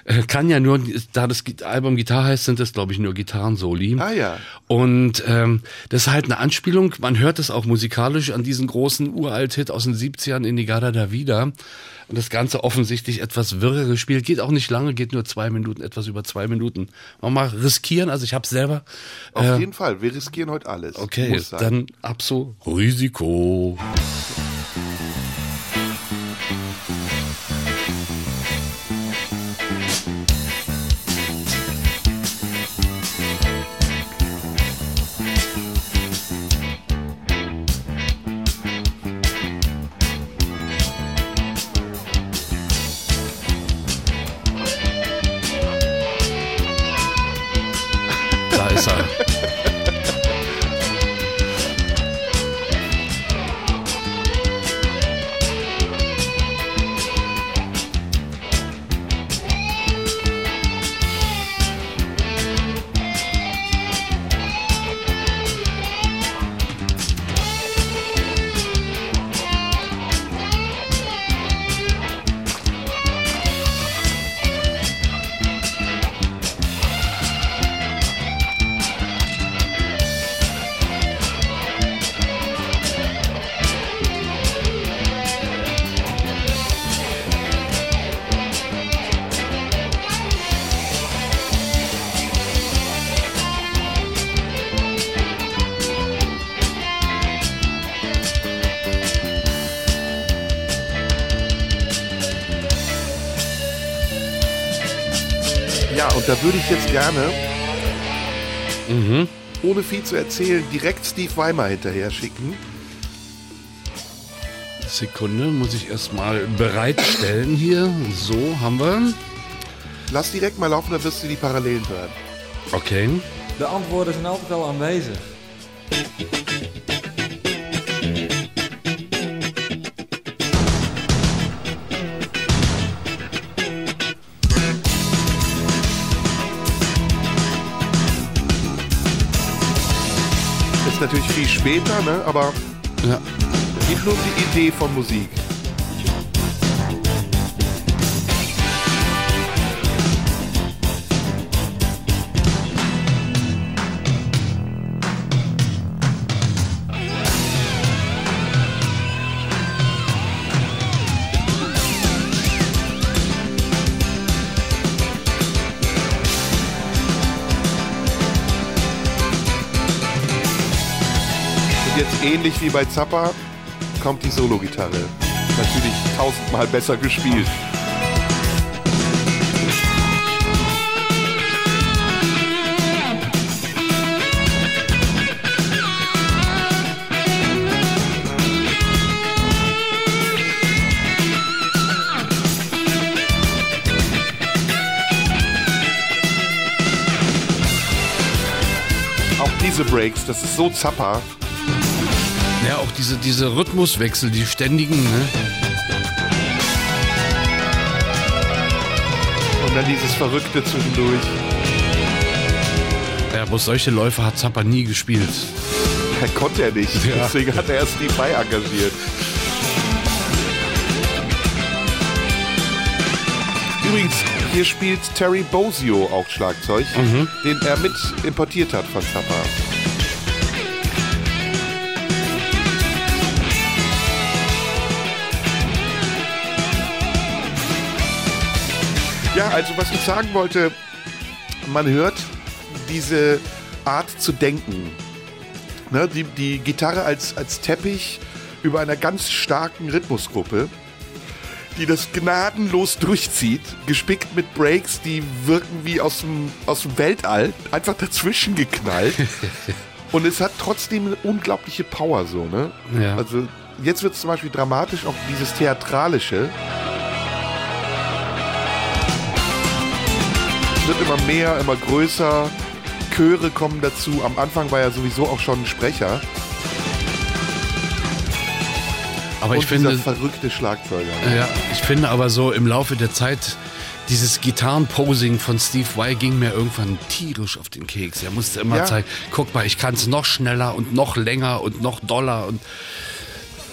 äh, kann ja nur, da das Album Gitarre heißt, sind das, glaube ich, nur Gitarrensoli. Ah, ja. Und ähm, das ist halt eine Anspielung, man hört es auch musikalisch an diesen großen Uralt-Hit aus den 70ern, Enigada da wieder. Und das Ganze offensichtlich etwas wirrer gespielt. Geht auch nicht lange, geht nur zwei Minuten, etwas über zwei Minuten. Wollen wir mal riskieren? Also ich habe selber. Auf äh, jeden Fall, wir riskieren heute alles. Okay, dann ab so Risiko. Gerne, ohne viel zu erzählen, direkt Steve Weimer hinterher schicken. Sekunde, muss ich erstmal bereitstellen hier. So, haben wir. Lass direkt mal laufen, dann wirst du die Parallelen hören. Okay. De antwoorden zijn altijd al aanwezig. Viel später, ne? aber Ja. gibt nur um die Idee von Musik. Ähnlich wie bei Zappa kommt die Solo-Gitarre. Natürlich tausendmal besser gespielt. Auch diese Breaks, das ist so Zappa. Ja, auch diese, diese Rhythmuswechsel, die ständigen, ne? Und dann dieses Verrückte zwischendurch. Ja, bloß solche Läufe hat Zappa nie gespielt. Er konnte er nicht. Ja. Deswegen hat er erst Steve Vai engagiert. Übrigens, hier spielt Terry Bozio auch Schlagzeug, den er mit importiert hat von Zappa. Ja, also was ich sagen wollte, man hört diese Art zu denken. Ne, die, die Gitarre als, als Teppich über einer ganz starken Rhythmusgruppe, die das gnadenlos durchzieht, gespickt mit Breaks, die wirken wie aus dem, aus dem Weltall, einfach dazwischen geknallt. Und es hat trotzdem eine unglaubliche Power so, ne? Ja. Also jetzt wird es zum Beispiel dramatisch, auch dieses Theatralische. Es wird immer mehr, immer größer. Chöre kommen dazu. Am Anfang war er sowieso auch schon ein Sprecher. Aber Und ich finde, verrückte Schlagzeuger. ja, ich finde aber so im Laufe der Zeit, dieses Gitarrenposing von Steve Vai ging mir irgendwann tierisch auf den Keks. Er musste immer Ja. zeigen, guck mal, ich kann es noch schneller und noch länger und noch doller und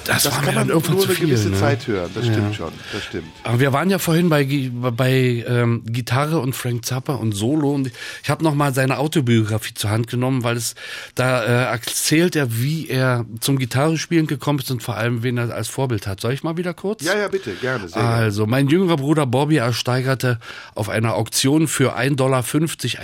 das, Das war kann man dann irgendwann nur zu eine viel. gewisse ne? Zeit hören. Das Ja. stimmt schon. Das stimmt. Aber wir waren ja vorhin bei, bei ähm, Gitarre und Frank Zappa und Solo und ich habe noch mal seine Autobiografie zur Hand genommen, weil es da äh, erzählt er, wie er zum Gitarrespielen gekommen ist und vor allem wen er als Vorbild hat. Soll ich mal wieder kurz? Ja, ja, bitte, gerne. Sehr. Also, mein jüngerer Bruder Bobby ersteigerte auf einer Auktion für 1,50 Dollar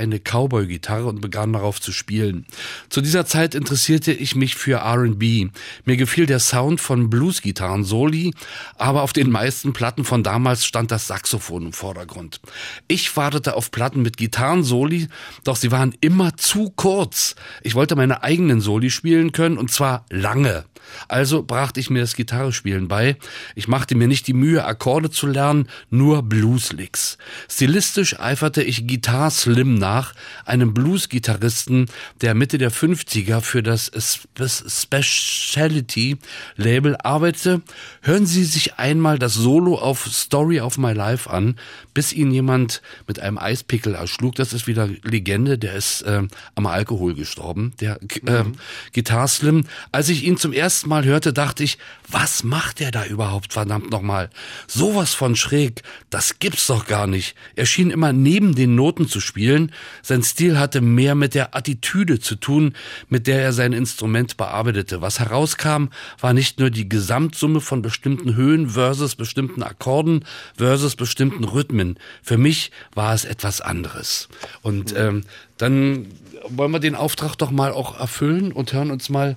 eine Cowboy-Gitarre und begann darauf zu spielen. Zu dieser Zeit interessierte ich mich für R&B. Mir gefiel der Sound von Blues-Gitarren Soli, aber auf den meisten Platten von damals stand das Saxophon im Vordergrund. Ich wartete auf Platten mit Gitarren-Soli, doch sie waren immer zu kurz. Ich wollte meine eigenen Soli spielen können und zwar lange. Also brachte ich mir das Gitarrespielen bei. Ich machte mir nicht die Mühe, Akkorde zu lernen, nur Blueslicks. Stilistisch eiferte ich Guitar Slim nach, einem Blues-Gitarristen, der Mitte der 50er für das Spe Speciality-Label arbeitete. Hören Sie sich einmal das Solo auf Story of My Life an, bis ihn jemand mit einem Eispickel erschlug. Das ist wieder Legende, der ist äh, am Alkohol gestorben, der äh, Guitar Slim. Als ich ihn zum ersten Mal hörte, dachte ich, was macht der da überhaupt, verdammt nochmal? Sowas von schräg, das gibt's doch gar nicht. Er schien immer neben den Noten zu spielen. Sein Stil hatte mehr mit der Attitüde zu tun, mit der er sein Instrument bearbeitete. Was herauskam, war nicht nur die Gesamtsumme von bestimmten Höhen versus bestimmten Akkorden versus bestimmten Rhythmen. Für mich war es etwas anderes. Und ähm, dann wollen wir den Auftrag doch mal auch erfüllen und hören uns mal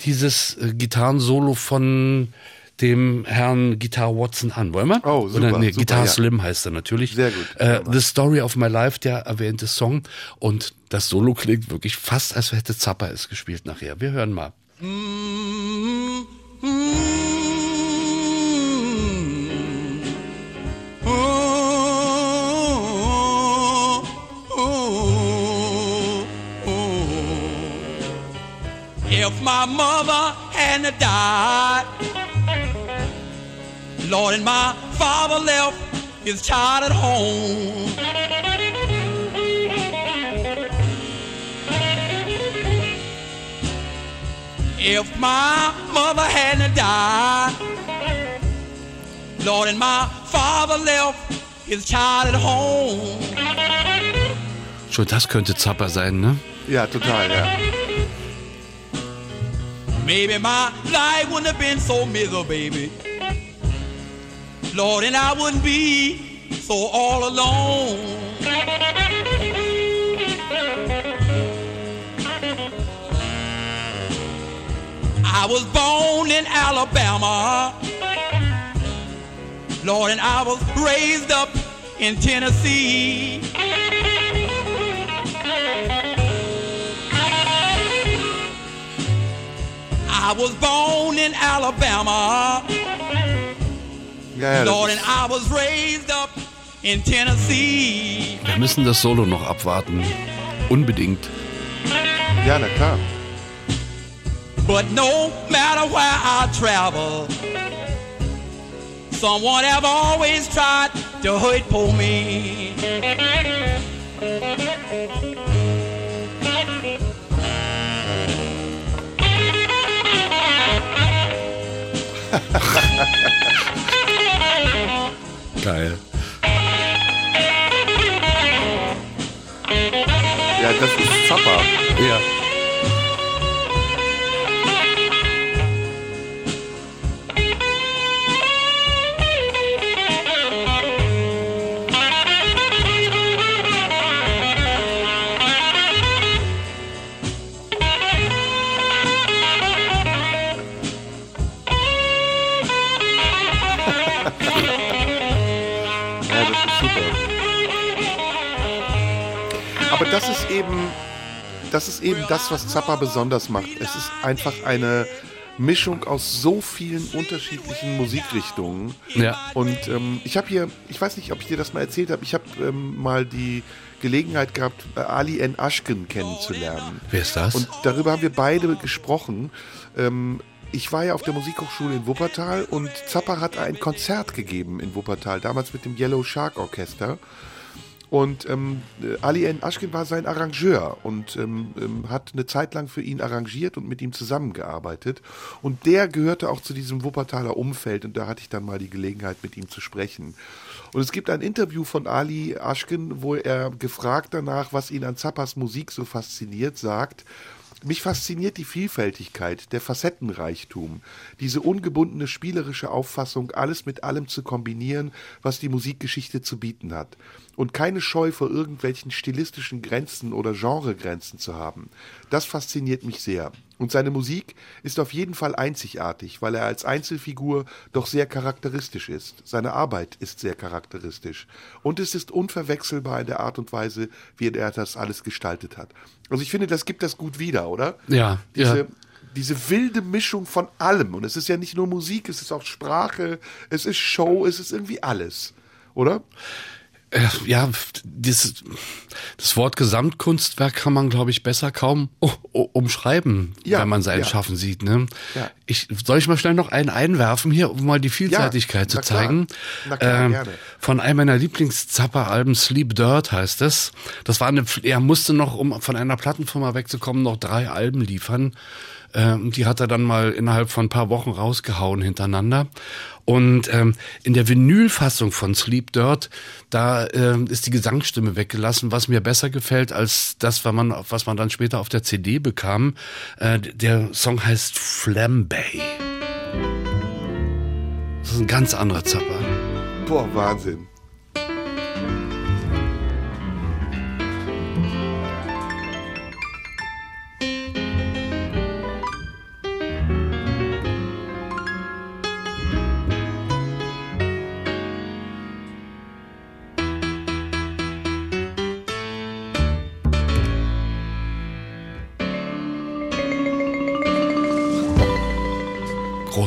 dieses äh, Gitarrensolo von dem Herrn Guitar Watson an. Wollen wir? Oh, super, Oder nee, super, Guitar ja. Slim heißt er natürlich. Sehr gut. Äh. The Story of My Life, der erwähnte Song. Und das Solo klingt wirklich fast, als hätte Zappa es gespielt nachher. Wir hören mal. If my mother hadn't died, Lord, and my father left his child at home. If my mother hadn't died, Lord, and my father left his child at home. Schon das könnte Zappa sein, ne? Ja, total, ja. Maybe my life wouldn't have been so miserable, baby. Lord, and I wouldn't be so all alone. I was born in Alabama. Lord, and I was raised up in Tennessee. I was born in Alabama. Ja, Lord, and I was raised up in Tennessee. Wir müssen das Solo noch abwarten. Unbedingt. ja na klar. But no matter where I travel, someone have always tried to hurt poor me. Geil. Ja, das ist Zappa. Ja. Das ist eben, das ist eben das, was Zappa besonders macht. Es ist einfach eine Mischung aus so vielen unterschiedlichen Musikrichtungen. Ja. Und ähm, ich habe hier, ich weiß nicht, ob ich dir das mal erzählt habe, ich habe ähm, mal die Gelegenheit gehabt, äh, Ali N. Ashkin kennenzulernen. Wer ist das? Und darüber haben wir beide gesprochen. Ähm, ich war ja auf der Musikhochschule in Wuppertal und Zappa hat ein Konzert gegeben in Wuppertal, damals mit dem Yellow Shark Orchester. Und ähm, äh, Ali N. Ashkin war sein Arrangeur und ähm, ähm, hat eine Zeit lang für ihn arrangiert und mit ihm zusammengearbeitet. Und der gehörte auch zu diesem Wuppertaler Umfeld und da hatte ich dann mal die Gelegenheit, mit ihm zu sprechen. Und es gibt ein Interview von Ali Ashkin, wo er gefragt danach, was ihn an Zappas Musik so fasziniert, sagt, mich fasziniert die Vielfältigkeit, der Facettenreichtum, diese ungebundene spielerische Auffassung, alles mit allem zu kombinieren, was die Musikgeschichte zu bieten hat. Und keine Scheu vor irgendwelchen stilistischen Grenzen oder Genregrenzen zu haben. Das fasziniert mich sehr. Und seine Musik ist auf jeden Fall einzigartig, weil er als Einzelfigur doch sehr charakteristisch ist. Seine Arbeit ist sehr charakteristisch. Und es ist unverwechselbar in der Art und Weise, wie er das alles gestaltet hat. Also ich finde, das gibt das gut wieder, oder? Ja, Diese, ja. diese wilde Mischung von allem. Und es ist ja nicht nur Musik, es ist auch Sprache, es ist Show, es ist irgendwie alles. Oder? Ja, das, das Wort Gesamtkunstwerk kann man, glaube ich, besser kaum umschreiben, Ja, wenn man sein ja. Schaffen sieht. Ne? Ja. Ich, soll ich mal schnell noch einen einwerfen hier, um mal die Vielseitigkeit zu klar. zeigen? Na klar, Ähm, gerne. Von einem meiner Lieblings-Zappa-Alben, Sleep Dirt heißt es. Das war eine, er musste noch, um von einer Plattenfirma wegzukommen, noch drei Alben liefern. Ähm, die hat er dann mal innerhalb von ein paar Wochen rausgehauen hintereinander. Und ähm, in der Vinylfassung von Sleep Dirt, da ähm, ist die Gesangsstimme weggelassen, was mir besser gefällt als das, was man, was man dann später auf der CD bekam. Äh, der Song heißt Flambe. Das ist ein ganz anderer Zapper. Boah, Wahnsinn.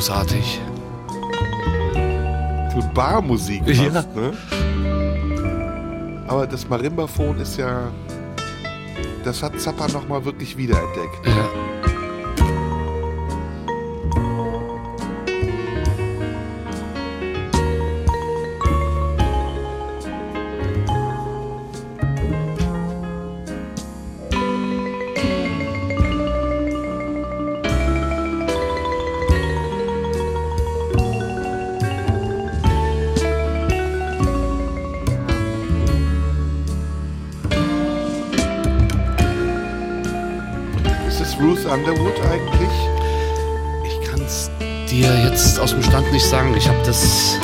Großartig. So Barmusik fast, Ja. ne? Aber das Marimbaphon ist ja, das hat Zappa nochmal wirklich wiederentdeckt. Ja. Underwood eigentlich? Ich kann es dir jetzt aus dem Stand nicht sagen. Ich habe das.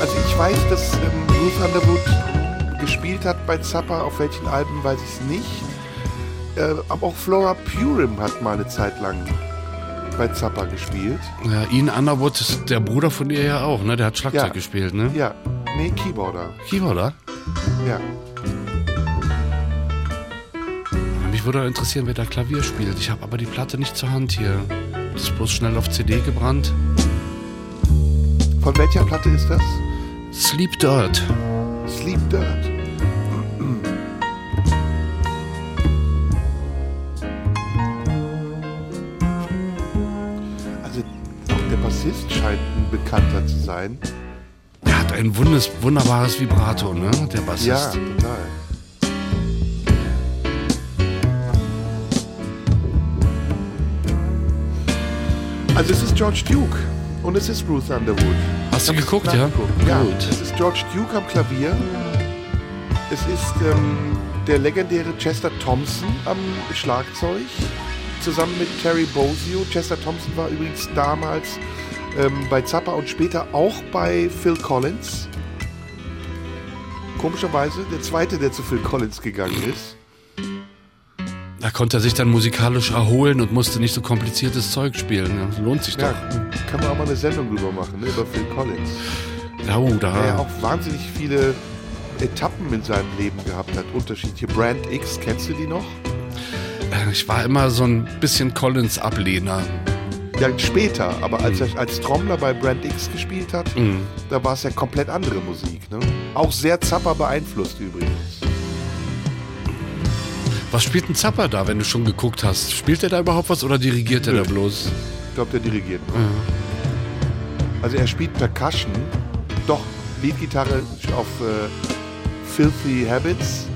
Also ich weiß, dass ähm, Ruth Underwood gespielt hat bei Zappa, auf welchen Alben weiß ich es nicht. Äh, aber auch Flora Purim hat mal eine Zeit lang bei Zappa gespielt. Ja, Ian Underwood, ist der Bruder von ihr ja auch, ne? Der hat Schlagzeug Ja. gespielt, ne? Ja, nee, Keyboarder. Keyboarder? Ja. Würde interessieren, wer da Klavier spielt. Ich habe aber die Platte nicht zur Hand hier. Das ist bloß schnell auf CD gebrannt. Von welcher Platte ist das? Sleep Dirt. Sleep Dirt. Also auch der Bassist scheint ein Bekannter zu sein. Er hat ein wundes, wunderbares Vibrato, ne? Der Bassist. Ja, total. Also es ist George Duke und es ist Ruth Underwood. Hast du geguckt, ja? nachgeguckt. Ja, Gut. es ist George Duke am Klavier. Es ist ähm, der legendäre Chester Thompson am Schlagzeug. Zusammen mit Terry Bozzio. Chester Thompson war übrigens damals ähm, bei Zappa und später auch bei Phil Collins. Komischerweise der zweite, der zu Phil Collins gegangen ist. Da konnte er sich dann musikalisch erholen und musste nicht so kompliziertes Zeug spielen. Ja, lohnt sich Ja, doch. kann man auch mal eine Sendung drüber machen, ne, über Phil Collins. Ja, oh, da. Der ja auch wahnsinnig viele Etappen in seinem Leben gehabt hat. Unterschiedliche. Brand X, kennst du die noch? Ich war immer so ein bisschen Collins-Ablehner. Ja, später, aber als er als Trommler bei Brand X gespielt hat, Mhm. da war es ja komplett andere Musik. Ne? Auch sehr Zappa beeinflusst übrigens. Was spielt ein Zapper da, wenn du schon geguckt hast? Spielt er da überhaupt was oder dirigiert er da bloß? Ich glaube, der dirigiert. nur. Also er spielt Percussion, doch Leadgitarre auf äh, Filthy Habits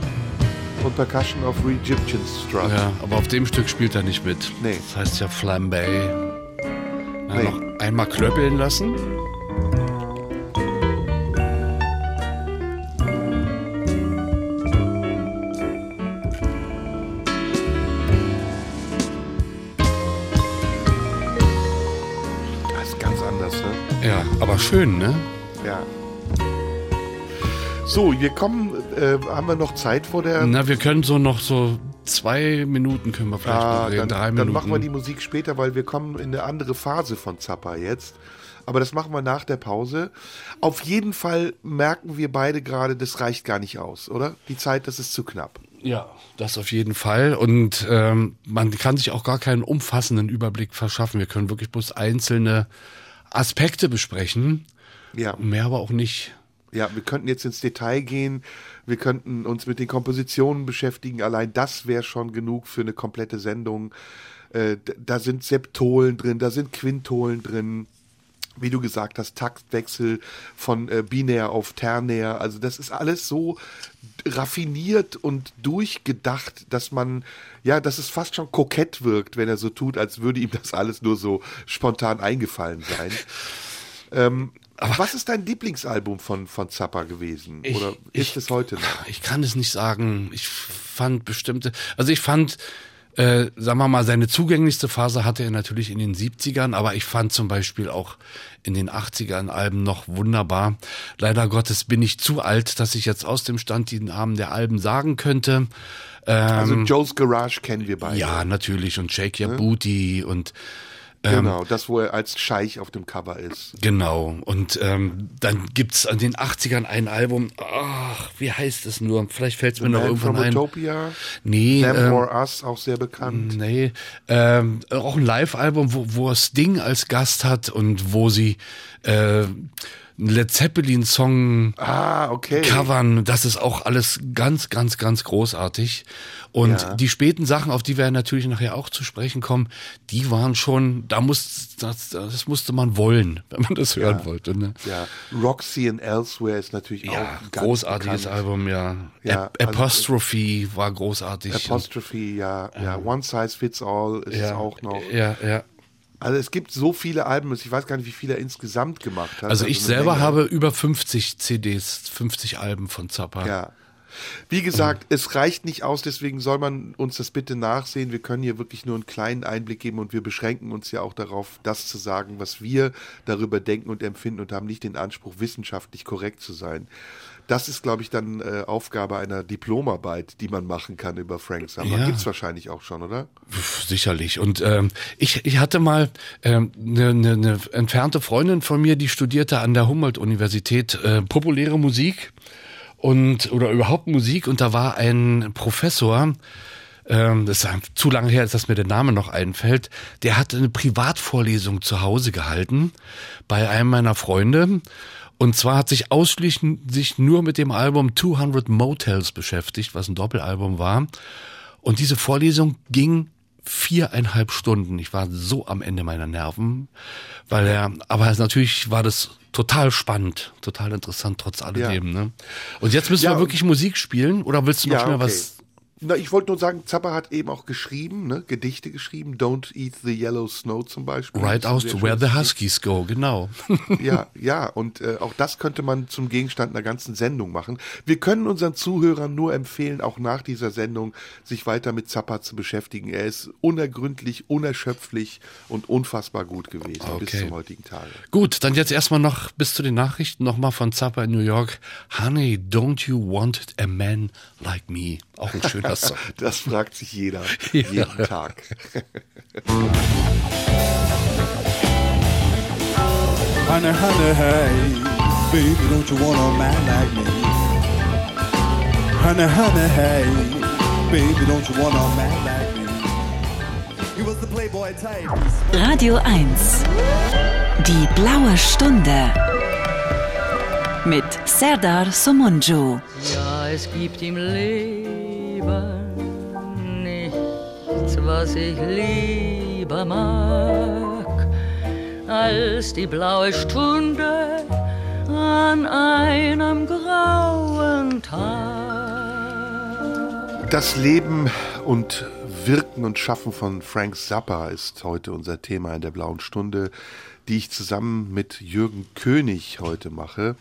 und Percussion auf Re-Egyptian Strut. Ja, aber auf dem Stück spielt er nicht mit. Nee. Das heißt ja Flambé. Na, Nee. Noch einmal klöppeln lassen. Schön, ne? Ja. So, wir kommen, äh, haben wir noch Zeit vor der... Na, wir können so noch so zwei Minuten können wir vielleicht Ah, noch reden. dann, Drei dann Minuten. machen wir die Musik später, weil wir kommen in eine andere Phase von Zappa jetzt. Aber das machen wir nach der Pause. Auf jeden Fall merken wir beide gerade, das reicht gar nicht aus, oder? Die Zeit, das ist zu knapp. Ja, das auf jeden Fall. Und ähm, man kann sich auch gar keinen umfassenden Überblick verschaffen. Wir können wirklich bloß einzelne Aspekte besprechen. Ja, Mehr aber auch nicht. ja, wir könnten jetzt ins Detail gehen. Wir könnten uns mit den Kompositionen beschäftigen. Allein das wäre schon genug für eine komplette Sendung. Äh, da sind Septolen drin, da sind Quintolen drin. Wie du gesagt hast, Taktwechsel von äh, binär auf ternär. Also das ist alles so raffiniert und durchgedacht, dass man, ja, dass es fast schon kokett wirkt, wenn er so tut, als würde ihm das alles nur so spontan eingefallen sein. ähm, was ist dein Lieblingsalbum von, von Zappa gewesen? Ich- Oder ich- ist es heute noch? Ich kann es nicht sagen. Ich fand bestimmte, also ich fand, äh, sagen wir mal, seine zugänglichste Phase hatte er natürlich in den 70ern, aber ich fand zum Beispiel auch in den 80ern Alben noch wunderbar. Leider Gottes bin ich zu alt, dass ich jetzt aus dem Stand die Namen der Alben sagen könnte. Also Joe's Garage kennen wir beide. Ja, natürlich. Und Shake Your Booty und Genau, das, wo er als Scheich auf dem Cover ist. Genau. Und ähm, dann gibt's an den 80ern ein Album, ach, wie heißt es nur? Vielleicht fällt es mir noch Man irgendwann from ein. Utopia, Nee, Them ähm, or Us, auch sehr bekannt. Nee, ähm, auch ein Live-Album, wo, wo er Sting als Gast hat und wo sie äh, Led Zeppelin-Song Ah, okay. covern. Das ist auch alles ganz, ganz, ganz großartig. Und Ja. die späten Sachen, auf die wir natürlich nachher auch zu sprechen kommen, die waren schon, da muss, das, das musste man wollen, wenn man das hören wollte. Ne? Ja, Roxy and Elsewhere ist natürlich Ja, auch ganz großartiges bekannt. Album, ja. Ja, Ap also- Apostrophe war großartig. Apostrophe, ja, ja, One Size Fits All ist es ja, auch noch. Ja, ja. Also es gibt so viele Alben, ich weiß gar nicht, wie viele er insgesamt gemacht hat. Also ich eine selber Menge. habe über 50 CDs, 50 Alben von Zappa. Ja. Wie gesagt, es reicht nicht aus, deswegen soll man uns das bitte nachsehen. Wir können hier wirklich nur einen kleinen Einblick geben und wir beschränken uns ja auch darauf, das zu sagen, was wir darüber denken und empfinden und haben nicht den Anspruch, wissenschaftlich korrekt zu sein. Das ist, glaube ich, dann äh, Aufgabe einer Diplomarbeit, die man machen kann über Frank Zappa. Ja. Gibt's wahrscheinlich auch schon, oder? Sicherlich. Und ähm, ich, ich hatte mal eine ähm, ne, ne, ne entfernte Freundin von mir, die studierte an der Humboldt-Universität äh, populäre Musik und oder überhaupt Musik und da war ein Professor, ähm, das ist zu lange her, dass mir der Name noch einfällt, der hatte eine Privatvorlesung zu Hause gehalten bei einem meiner Freunde. Und zwar hat sich ausschließlich sich nur mit dem Album 200 Motels beschäftigt, was ein Doppelalbum war. Und diese Vorlesung ging viereinhalb Stunden. Ich war so am Ende meiner Nerven, weil er, aber natürlich war das total spannend, total interessant trotz alledem. Ne? Und jetzt müssen Ja, wir wirklich Musik spielen oder willst du noch schnell okay. was? Na, ich wollte nur sagen, Zappa hat eben auch geschrieben, ne, Gedichte geschrieben. Don't Eat the Yellow Snow zum Beispiel. Right out to where the Huskies go, genau. Ja, ja, und äh, auch das könnte man zum Gegenstand einer ganzen Sendung machen. Wir können unseren Zuhörern nur empfehlen, auch nach dieser Sendung sich weiter mit Zappa zu beschäftigen. Er ist unergründlich, unerschöpflich und unfassbar gut gewesen bis Okay. zum heutigen Tage. Gut, dann jetzt erstmal noch bis zu den Nachrichten nochmal von Zappa in New York. Honey, don't you want a man like me? Auch ein schöner Song. Das fragt sich jeder, Ja. jeden Tag. Honey, honey, hey, baby, don't you want a man like me? Honey, honey, hey, baby, don't you want a man like me? He was the Playboy type. Radio 1. Die blaue Stunde. Mit Serdar Somunju. Ja, es gibt im Leben nichts, was ich lieber mag, als die blaue Stunde an einem grauen Tag. Das Leben und Wirken und Schaffen von Frank Zappa ist heute unser Thema in der blauen Stunde, die ich zusammen mit Jürgen König heute mache.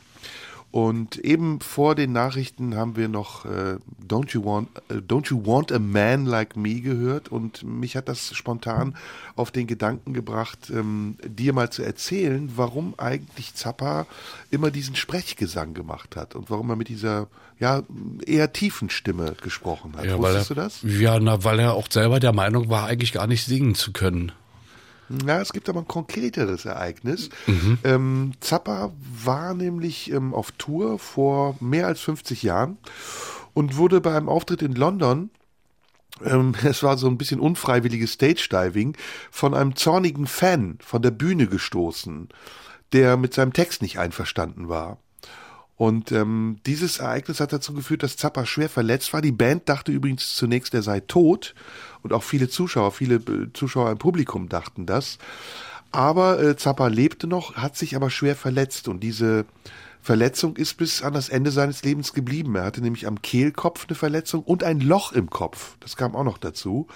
Und eben vor den Nachrichten haben wir noch äh, Don't You Want äh, Don't You Want a Man Like Me gehört und mich hat das spontan auf den Gedanken gebracht, ähm, dir mal zu erzählen, warum eigentlich Zappa immer diesen Sprechgesang gemacht hat und warum er mit dieser ja eher tiefen Stimme gesprochen hat. er, Wusstest du das? Ja, na, weil er auch selber der Meinung war, eigentlich gar nicht singen zu können. Na, es gibt aber ein konkreteres Ereignis. Ähm, Zappa war nämlich ähm, auf Tour vor mehr als 50 Jahren und wurde bei einem Auftritt in London ähm, es war so ein bisschen unfreiwilliges Stage-Diving, von einem zornigen Fan von der Bühne gestoßen, der mit seinem Text nicht einverstanden war. Und ähm, dieses Ereignis hat dazu geführt, dass Zappa schwer verletzt war. Die Band dachte übrigens zunächst, er sei tot. Und auch viele Zuschauer, viele äh, Zuschauer im Publikum dachten das. Aber äh, Zappa lebte noch, hat sich aber schwer verletzt. Und diese Verletzung ist bis an das Ende seines Lebens geblieben. Er hatte nämlich am Kehlkopf eine Verletzung und ein Loch im Kopf. Das kam auch noch dazu.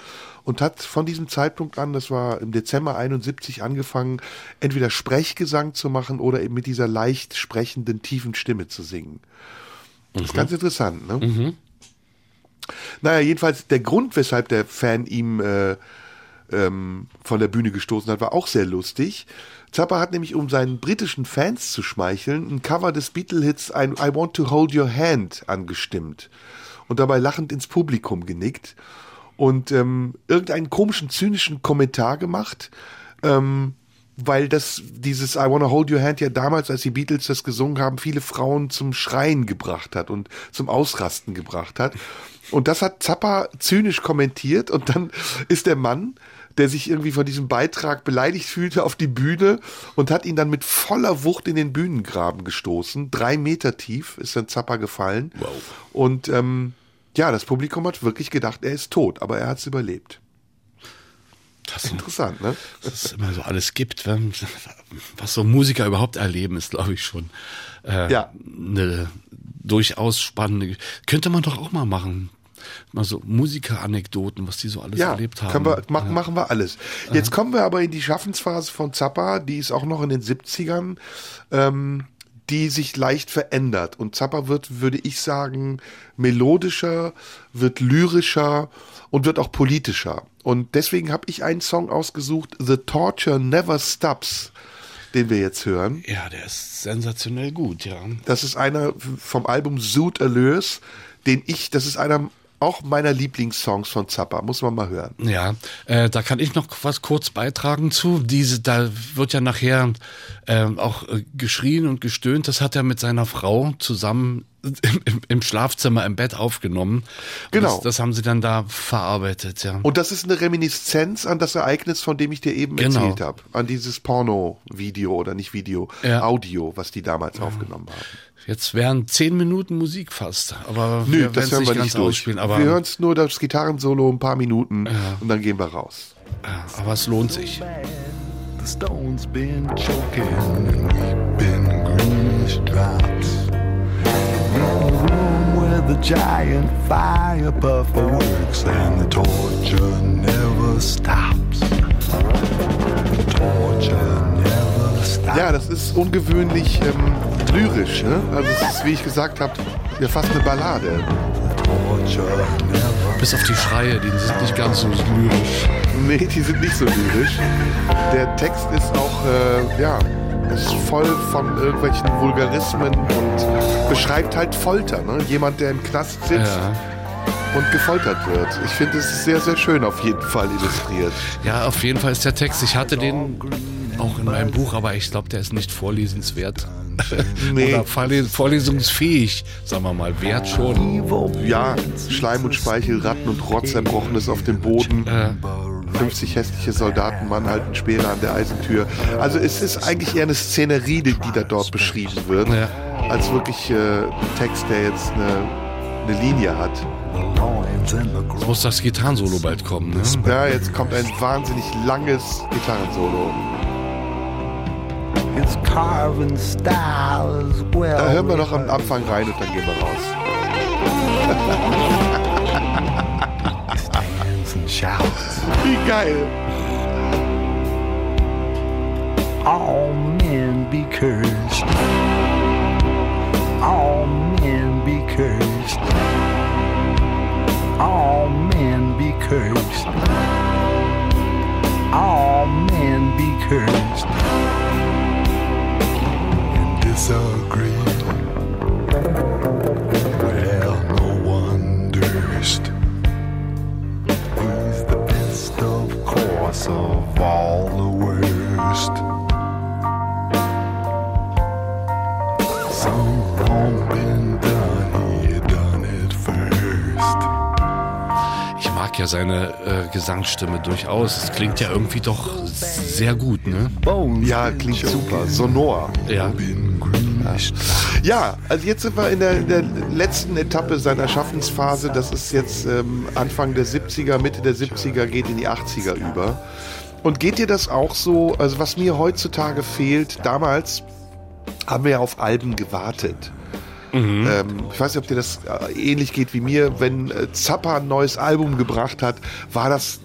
Und hat von diesem Zeitpunkt an, das war im Dezember 71, angefangen, entweder Sprechgesang zu machen oder eben mit dieser leicht sprechenden, tiefen Stimme zu singen. Das ist ganz interessant, ne? Naja, jedenfalls der Grund, weshalb der Fan ihm äh, ähm, von der Bühne gestoßen hat, war auch sehr lustig. Zappa hat nämlich, um seinen britischen Fans zu schmeicheln, ein Cover des Beatle-Hits I, Want to Hold Your Hand angestimmt und dabei lachend ins Publikum genickt und ähm, irgendeinen komischen, zynischen Kommentar gemacht, ähm, weil das dieses I Wanna Hold Your Hand ja damals, als die Beatles das gesungen haben, viele Frauen zum Schreien gebracht hat und zum Ausrasten gebracht hat. Und das hat Zappa zynisch kommentiert und dann ist der Mann, der sich irgendwie von diesem Beitrag beleidigt fühlte, auf die Bühne und hat ihn dann mit voller Wucht in den Bühnengraben gestoßen. Drei Meter tief ist dann Zappa gefallen. Wow. Und ähm, ja, das Publikum hat wirklich gedacht, er ist tot, aber er hat es überlebt. Das Interessant, ne? dass es immer so alles gibt, wenn- was so Musiker überhaupt erleben, ist, glaube ich, schon äh, Ja. eine durchaus spannende. Könnte man doch auch mal machen. Mal so Musiker-Anekdoten, was die so alles Ja, erlebt haben. wir, machen, machen wir alles. Jetzt kommen wir aber in die Schaffensphase von Zappa, die ist auch noch in den 70ern, ähm, die sich leicht verändert. Und Zappa wird, würde ich sagen, melodischer, wird lyrischer und wird auch politischer. Und deswegen habe ich einen Song ausgesucht, The Torture Never Stops, den wir jetzt hören. Ja, der ist sensationell gut, ja. Das ist einer vom Album Suit Allures, den ich, das ist einer auch meiner Lieblingssongs von Zappa, muss man mal hören. Ja, äh, da kann ich noch was kurz beitragen zu. Diese, da wird ja nachher ähm, auch äh, geschrien und gestöhnt. Das hat er mit seiner Frau zusammen im, im, im Schlafzimmer im Bett aufgenommen. Genau. Das, das haben sie dann da verarbeitet, ja. Und das ist eine Reminiszenz an das Ereignis, von dem ich dir eben Genau. erzählt habe. An dieses Porno-Video oder nicht Video, Ja. Audio, was die damals aufgenommen haben. Jetzt wären zehn Minuten Musik fast, aber Nö, wir das hören wir ganz nicht durch. ausspielen. Aber, wir hören es nur das Gitarrensolo ein paar Minuten und dann gehen wir raus. aber es lohnt sich. The stone's been choking and weeping greenish drops. In the room where the giant fire puffer works and the torture never stops. The torture never stops. Ja, das ist ungewöhnlich ähm, lyrisch. Ne? Also es ist, wie ich gesagt habe, ja fast eine Ballade. Bis auf die Schreie, die sind nicht ganz so lyrisch. Nee, die sind nicht so lyrisch. Der Text ist auch, äh, ja, ist voll von irgendwelchen Vulgarismen und beschreibt halt Folter. Ne? Jemand, der im Knast sitzt Ja. und gefoltert wird. Ich finde, es ist sehr, sehr schön auf jeden Fall illustriert. Ja, auf jeden Fall ist der Text. Ich hatte den auch in meinem Buch, aber ich glaube, der ist nicht vorlesenswert. Nee. Oder vorles vorlesungsfähig, sagen wir mal. Wert schon. Ja, Schleim und Speichel, Ratten und Rotz, Erbrochenes auf dem Boden. Äh, 50 hässliche Soldaten, Mann halten Speere an der Eisentür. Also es ist eigentlich eher eine Szenerie, die, die da dort beschrieben wird, Ja. als wirklich äh, ein Text, der jetzt eine, eine Linie hat. Jetzt muss das Gitarrensolo bald kommen, ne? Ja, jetzt kommt ein wahnsinnig langes Gitarrensolo. Da hören wir noch am Anfang rein und dann gehen wir raus. He stands and shouts. Wie geil! All men be cursed. All men be cursed. All men be cursed. All men be cursed. And disagree. Well, no the best, of course, of all the worst. Mag ja seine äh, Gesangsstimme durchaus. Es klingt ja irgendwie doch sehr gut, ne? Ja, klingt super. Sonor. Ja. Ja, also jetzt sind wir in der, in der letzten Etappe seiner Schaffensphase. Das ist jetzt ähm, Anfang der 70er, Mitte der 70er, geht in die 80er über. Und geht dir das auch so, also was mir heutzutage fehlt, damals haben wir ja auf Alben gewartet. Ähm, ich weiß nicht, ob dir das äh, ähnlich geht wie mir. Wenn äh, Zappa ein neues Album gebracht hat, war das,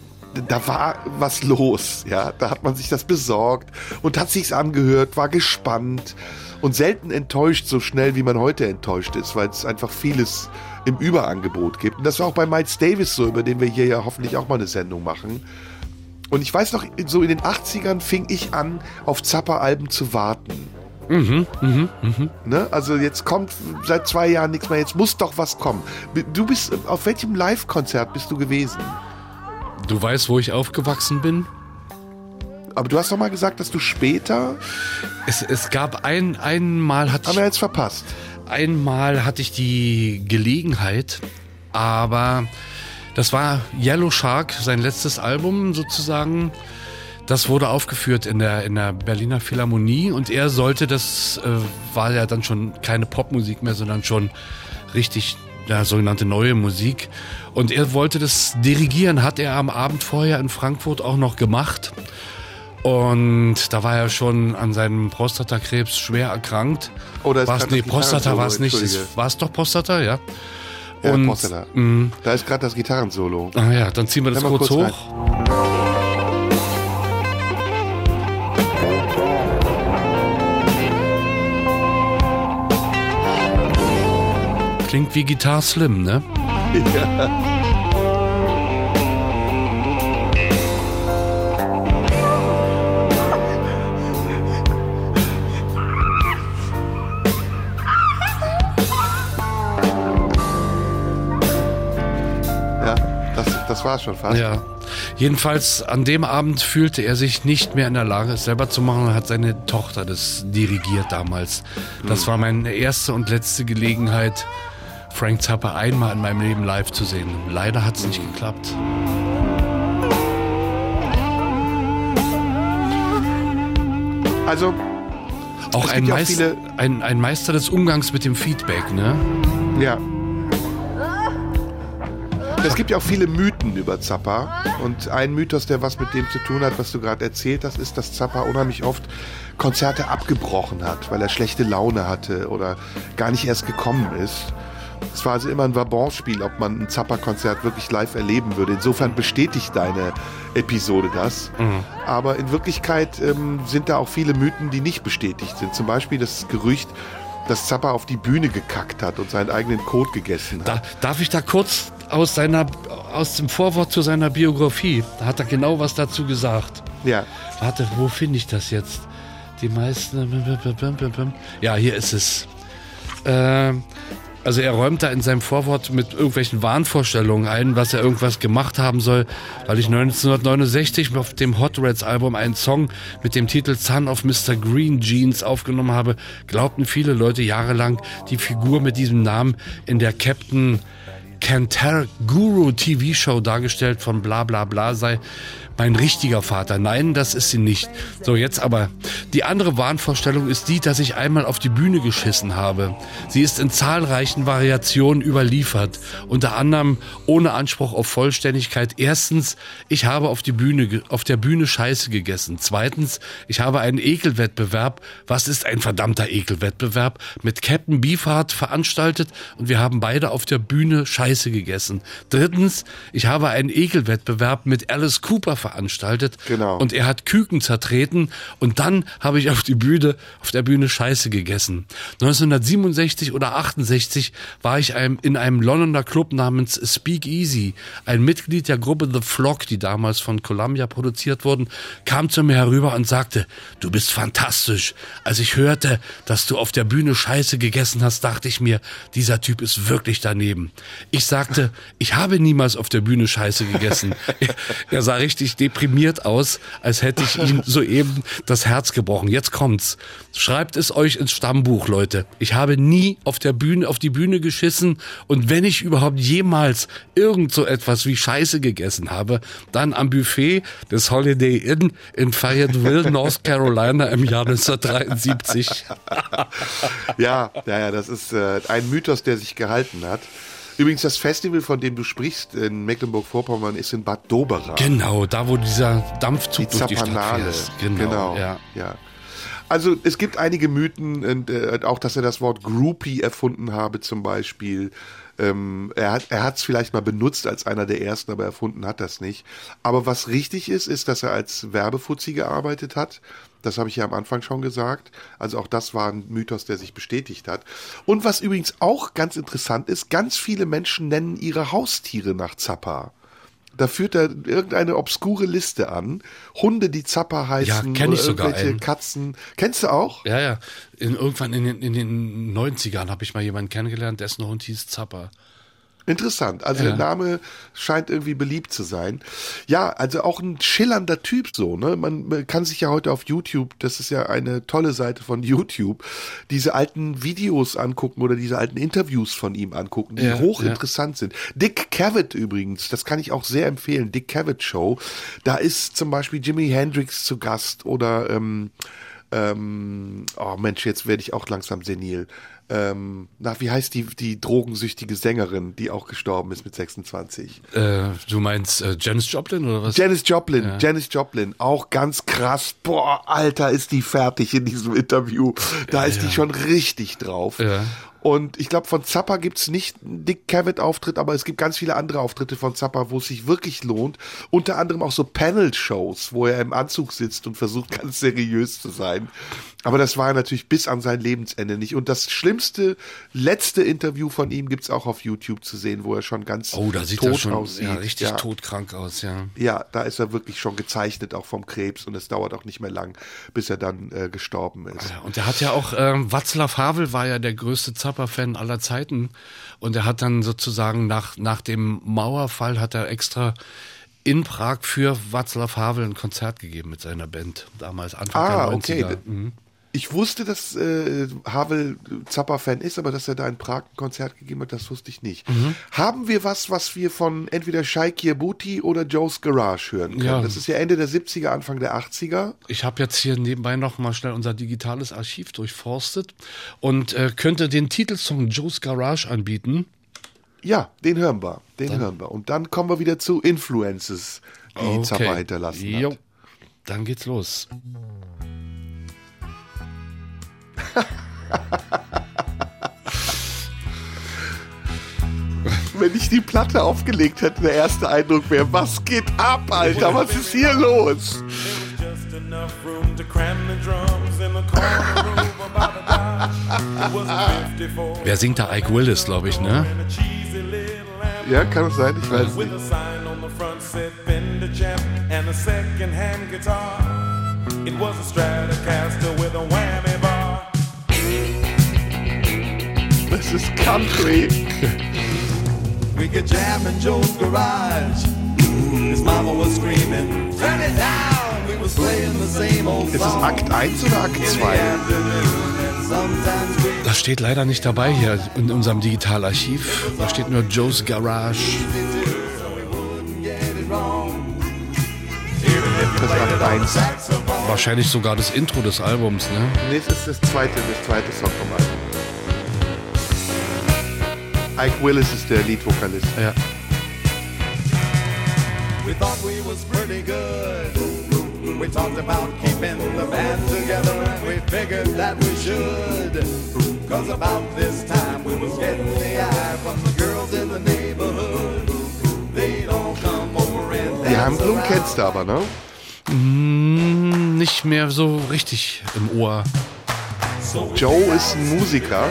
da war was los. Ja, da hat man sich das besorgt und hat sich's angehört, war gespannt und selten enttäuscht, so schnell wie man heute enttäuscht ist, weil es einfach vieles im Überangebot gibt. Und das war auch bei Miles Davis so, über den wir hier ja hoffentlich auch mal eine Sendung machen. Und ich weiß noch, so in den 80ern fing ich an, auf Zappa-Alben zu warten. Ne? Also jetzt kommt seit zwei Jahren nichts mehr, jetzt muss doch was kommen. Du bist, auf welchem Live-Konzert bist du gewesen? Du weißt, wo ich aufgewachsen bin? Aber du hast doch mal gesagt, dass du später, Es, es gab ein, einmal hatte haben ich wir jetzt verpasst. Einmal hatte ich die Gelegenheit, aber das war Yellow Shark, sein letztes Album sozusagen. Das wurde aufgeführt in der, in der Berliner Philharmonie und er sollte, das äh, war ja dann schon keine Popmusik mehr, sondern schon richtig ja, sogenannte neue Musik. Und er wollte das dirigieren, hat er am Abend vorher in Frankfurt auch noch gemacht. Und da war er schon an seinem Prostatakrebs schwer erkrankt. Oh, da ist nee, Prostata war es nicht. War es doch Prostata, ja? Ja, Und- Prostata. mh. Da ist gerade das Gitarrensolo. Ah ja, dann ziehen wir das kurz, kurz hoch. Klingt wie Guitar Slim, ne? Ja, das, das war schon fast. Ja. Jedenfalls an dem Abend fühlte er sich nicht mehr in der Lage, es selber zu machen und hat seine Tochter das dirigiert damals. Das war meine erste und letzte Gelegenheit, Frank Zappa einmal in meinem Leben live zu sehen. Leider hat es nicht geklappt. Also, Auch ein, ja auch Meist, viele- ein, ein Meister des Umgangs mit dem Feedback, ne? ja. Es gibt ja auch viele Mythen über Zappa. Und ein Mythos, der was mit dem zu tun hat, was du gerade erzählt hast, ist, dass Zappa unheimlich oft Konzerte abgebrochen hat, weil er schlechte Laune hatte oder gar nicht erst gekommen ist. Es war also immer ein Vabonspiel, ob man ein Zappa-Konzert wirklich live erleben würde. Insofern bestätigt deine Episode das. Aber in Wirklichkeit ähm, sind da auch viele Mythen, die nicht bestätigt sind. Zum Beispiel das Gerücht, dass Zappa auf die Bühne gekackt hat und seinen eigenen Kot gegessen hat. Da, darf ich da kurz aus seiner aus dem Vorwort zu seiner Biografie, da hat er genau was dazu gesagt. Ja. Warte, wo finde ich das jetzt? Die meisten. Ja, hier ist es. Ähm, also er räumt da in seinem Vorwort mit irgendwelchen Wahnvorstellungen ein, was er irgendwas gemacht haben soll, weil ich 1969 auf dem Hot Reds Album einen Song mit dem Titel Son of Mr. Green Jeans aufgenommen habe, glaubten viele Leute jahrelang, die Figur mit diesem Namen in der Captain Cantar Guru TV Show dargestellt von bla bla bla sei mein richtiger Vater. Nein, das ist sie nicht. So, jetzt aber. Die andere Wahnvorstellung ist die, dass ich einmal auf die Bühne geschissen habe. Sie ist in zahlreichen Variationen überliefert. Unter anderem ohne Anspruch auf Vollständigkeit. Erstens, ich habe auf, die Bühne, auf der Bühne Scheiße gegessen. Zweitens, ich habe einen Ekelwettbewerb. Was ist ein verdammter Ekelwettbewerb? Mit Captain Beefheart veranstaltet und wir haben beide auf der Bühne Scheiße gegessen. Drittens, ich habe einen Ekelwettbewerb mit Alice Cooper veranstaltet Genau. und er hat Küken zertreten und dann habe ich auf die Bühne, auf der Bühne Scheiße gegessen. 1967 oder 68 war ich einem, in einem Londoner Club namens Speak Easy. Ein Mitglied der Gruppe The Flock, die damals von Columbia produziert wurden, kam zu mir herüber und sagte, du bist fantastisch. Als ich hörte, dass du auf der Bühne Scheiße gegessen hast, dachte ich mir, dieser Typ ist wirklich daneben. Ich sagte, ich habe niemals auf der Bühne Scheiße gegessen. Er, er sah richtig deprimiert aus, als hätte ich ihm soeben das Herz gebrochen. Jetzt kommt's. Schreibt es euch ins Stammbuch, Leute. Ich habe nie auf der Bühne, auf die Bühne geschissen und wenn ich überhaupt jemals irgend so etwas wie Scheiße gegessen habe, dann am Buffet des Holiday Inn in Fayetteville, North Carolina im Jahr 1973. Ja, ja, ja, das ist äh, ein Mythos, der sich gehalten hat. Übrigens, das Festival, von dem du sprichst in Mecklenburg-Vorpommern, ist in Bad Doberan. Genau, da wo dieser Dampfzug die durch die Stadt fährt. Genau, ja. ja. Also es gibt einige Mythen, und, äh, auch dass er das Wort Groupie erfunden habe zum Beispiel. Ähm, er hat er hat's vielleicht mal benutzt als einer der ersten, aber erfunden hat das nicht. Aber was richtig ist, ist, dass er als Werbefuzzi gearbeitet hat. Das habe ich ja am Anfang schon gesagt. Also auch das war ein Mythos, der sich bestätigt hat. Und was übrigens auch ganz interessant ist, ganz viele Menschen nennen ihre Haustiere nach Zappa. Da führt er irgendeine obskure Liste an. Hunde, die Zappa heißen. kenn ich oder sogar irgendwelche. Katzen. Kennst du auch? Ja, ja. In, irgendwann in den, in den 90ern habe ich mal jemanden kennengelernt, dessen Hund hieß Zapper. Interessant. Also Ja. der Name scheint irgendwie beliebt zu sein. Ja, also auch ein schillernder Typ so, ne? Man, kann sich ja heute auf YouTube, das ist ja eine tolle Seite von YouTube, diese alten Videos angucken oder diese alten Interviews von ihm angucken, die Ja, hochinteressant sind. Dick Cavett übrigens, das kann ich auch sehr empfehlen, Dick Cavett Show. Da ist zum Beispiel Jimi Hendrix zu Gast oder ähm, ähm, oh Mensch, jetzt werde ich auch langsam senil. Ähm, na, wie heißt die, die drogensüchtige Sängerin, die auch gestorben ist mit 26? Äh, du meinst äh, Janis Joplin oder was? Janis Joplin, Ja. Janis Joplin, auch ganz krass. Boah, Alter, ist die fertig in diesem Interview. Da ist die schon richtig drauf. Ja. Und ich glaube, von Zappa gibt's nicht einen Dick Cavett-Auftritt, aber es gibt ganz viele andere Auftritte von Zappa, wo es sich wirklich lohnt. Unter anderem auch so Panel-Shows, wo er im Anzug sitzt und versucht, ganz seriös zu sein. Aber das war er natürlich bis an sein Lebensende nicht. Und das schlimmste, letzte Interview von ihm gibt's auch auf YouTube zu sehen, wo er schon ganz Oh, da sieht tot er schon aussieht. ja, richtig Ja. todkrank aus, ja. Ja, da ist er wirklich schon gezeichnet, auch vom Krebs. Und es dauert auch nicht mehr lang, bis er dann äh, gestorben ist. Und er hat ja auch, ähm, Václav Havel war ja der größte Zappa-Fan aller Zeiten. Und er hat dann sozusagen nach, nach dem Mauerfall hat er extra in Prag für Václav Havel ein Konzert gegeben mit seiner Band. Damals Anfang Ah, der 90er. okay. Mhm. Ich wusste, dass äh, Havel Zappa-Fan ist, aber dass er da in Prag ein Konzert gegeben hat, das wusste ich nicht. Mhm. Haben wir was, was wir von entweder Shai Kiebuti oder Joe's Garage hören können? Ja. Das ist ja Ende der 70er, Anfang der 80er. Ich habe jetzt hier nebenbei noch mal schnell unser digitales Archiv durchforstet und äh, könnte den Titelsong Joe's Garage anbieten. Ja, den hören wir. Den hören wir. Und dann kommen wir wieder zu Influences, die Zappa hinterlassen Jo. hat. Dann geht's los. Wenn ich die Platte aufgelegt hätte, der erste Eindruck wäre, was geht ab, Alter? Was ist hier los? Just enough room to cram the drums in the corner room about a dime. It was a 54 Wer singt da? Ike Willis, glaube ich, ne? Ja, kann es sein? Ich weiß nicht. It was a Stratocaster with a Das ist Country. We could jam in Joe's garage. His mama was screaming, turn it down. We was playing the same old Ist es song. Akt 1 oder Akt in the 2? afternoon. And sometimes we Das steht leider nicht dabei hier in unserem Digitalarchiv. Da steht nur Joe's Garage. Das Akt 1. Wahrscheinlich sogar das Intro des Albums, ne? Nee, es ist das zweite, das zweite Song vom Album. Ike Willis ist der Leadvokalist. Ja. We thought we was pretty good. We talked about keeping the band together and we figured that we should. Cause about this time we was getting the eye from the girls in the neighborhood. They'd all come over and Die dance Handlung around. kennst du aber, ne? Hm, nicht mehr so richtig im Ohr. Joe ist ein Musiker,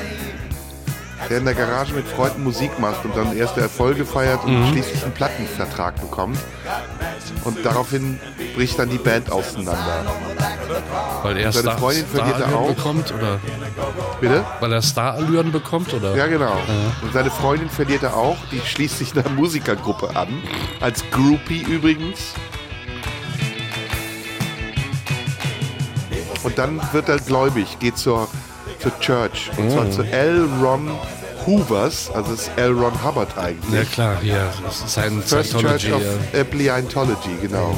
der in der Garage mit Freunden Musik macht und dann erste Erfolge feiert und schließlich einen Plattenvertrag bekommt. Und daraufhin bricht dann die Band auseinander. Weil er Seine Star, Freundin verliert er auch. bekommt oder Bitte? weil er Starallüren bekommt oder? Ja, genau. Und seine Freundin verliert er auch. Die schließt sich einer Musikergruppe an. Als Groupie übrigens. Und dann wird er gläubig, geht zur, zur Church. Und zwar zu L. Ron Hoovers. Also es ist L. Ron Hubbard eigentlich. Ja klar, hier, das ist sein First Scientology. Church of ja. äh, Scientology, genau.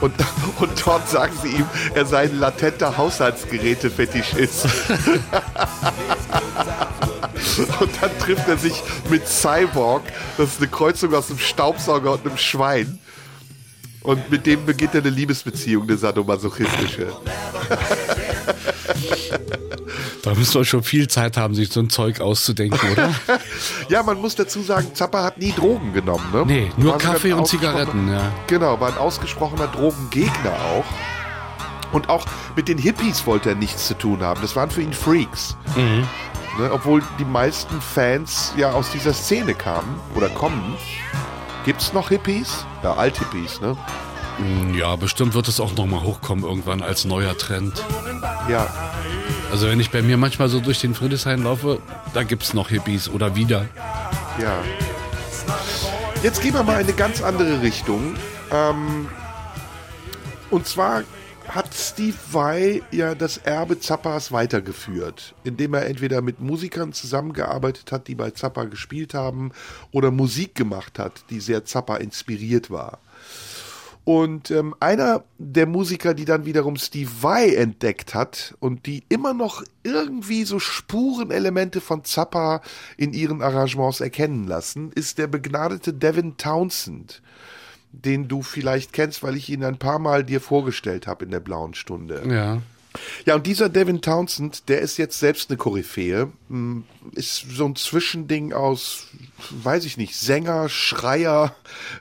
Und, und dort sagen sie ihm, er sei ein latenter Haushaltsgeräte-Fetischist. und dann trifft er sich mit Cyborg, das ist eine Kreuzung aus einem Staubsauger und einem Schwein. Und mit dem beginnt er eine Liebesbeziehung, eine sadomasochistische. Da müssen wir schon viel Zeit haben, sich so ein Zeug auszudenken, oder? Ja, man muss dazu sagen, Zappa hat nie Drogen genommen, ne? Nee, nur Kaffee und Zigaretten, ja. Genau, war ein ausgesprochener Drogengegner auch. Und auch mit den Hippies wollte er nichts zu tun haben. Das waren für ihn Freaks. Mhm. Ne, obwohl die meisten Fans ja aus dieser Szene kamen oder kommen. Gibt's noch Hippies? Ja, Alt-Hippies, ne? Ja, bestimmt wird es auch nochmal hochkommen irgendwann als neuer Trend. Ja. Also wenn ich bei mir manchmal so durch den Friedrichshain laufe, da gibt's noch Hippies oder wieder. ja. Jetzt gehen wir mal in eine ganz andere Richtung. Ähm, und zwar hat Steve Vai ja das Erbe Zappas weitergeführt, indem er entweder mit Musikern zusammengearbeitet hat, die bei Zappa gespielt haben, oder Musik gemacht hat, die sehr Zappa inspiriert war. Und ähm, einer der Musiker, die dann wiederum Steve Vai entdeckt hat und die immer noch irgendwie so Spurenelemente von Zappa in ihren Arrangements erkennen lassen, ist der begnadete Devin Townsend, den du vielleicht kennst, weil ich ihn ein paar Mal dir vorgestellt habe in der blauen Stunde. Ja. Ja, und dieser Devin Townsend, der ist jetzt selbst eine Koryphäe, m, ist so ein Zwischending aus, weiß ich nicht, Sänger, Schreier,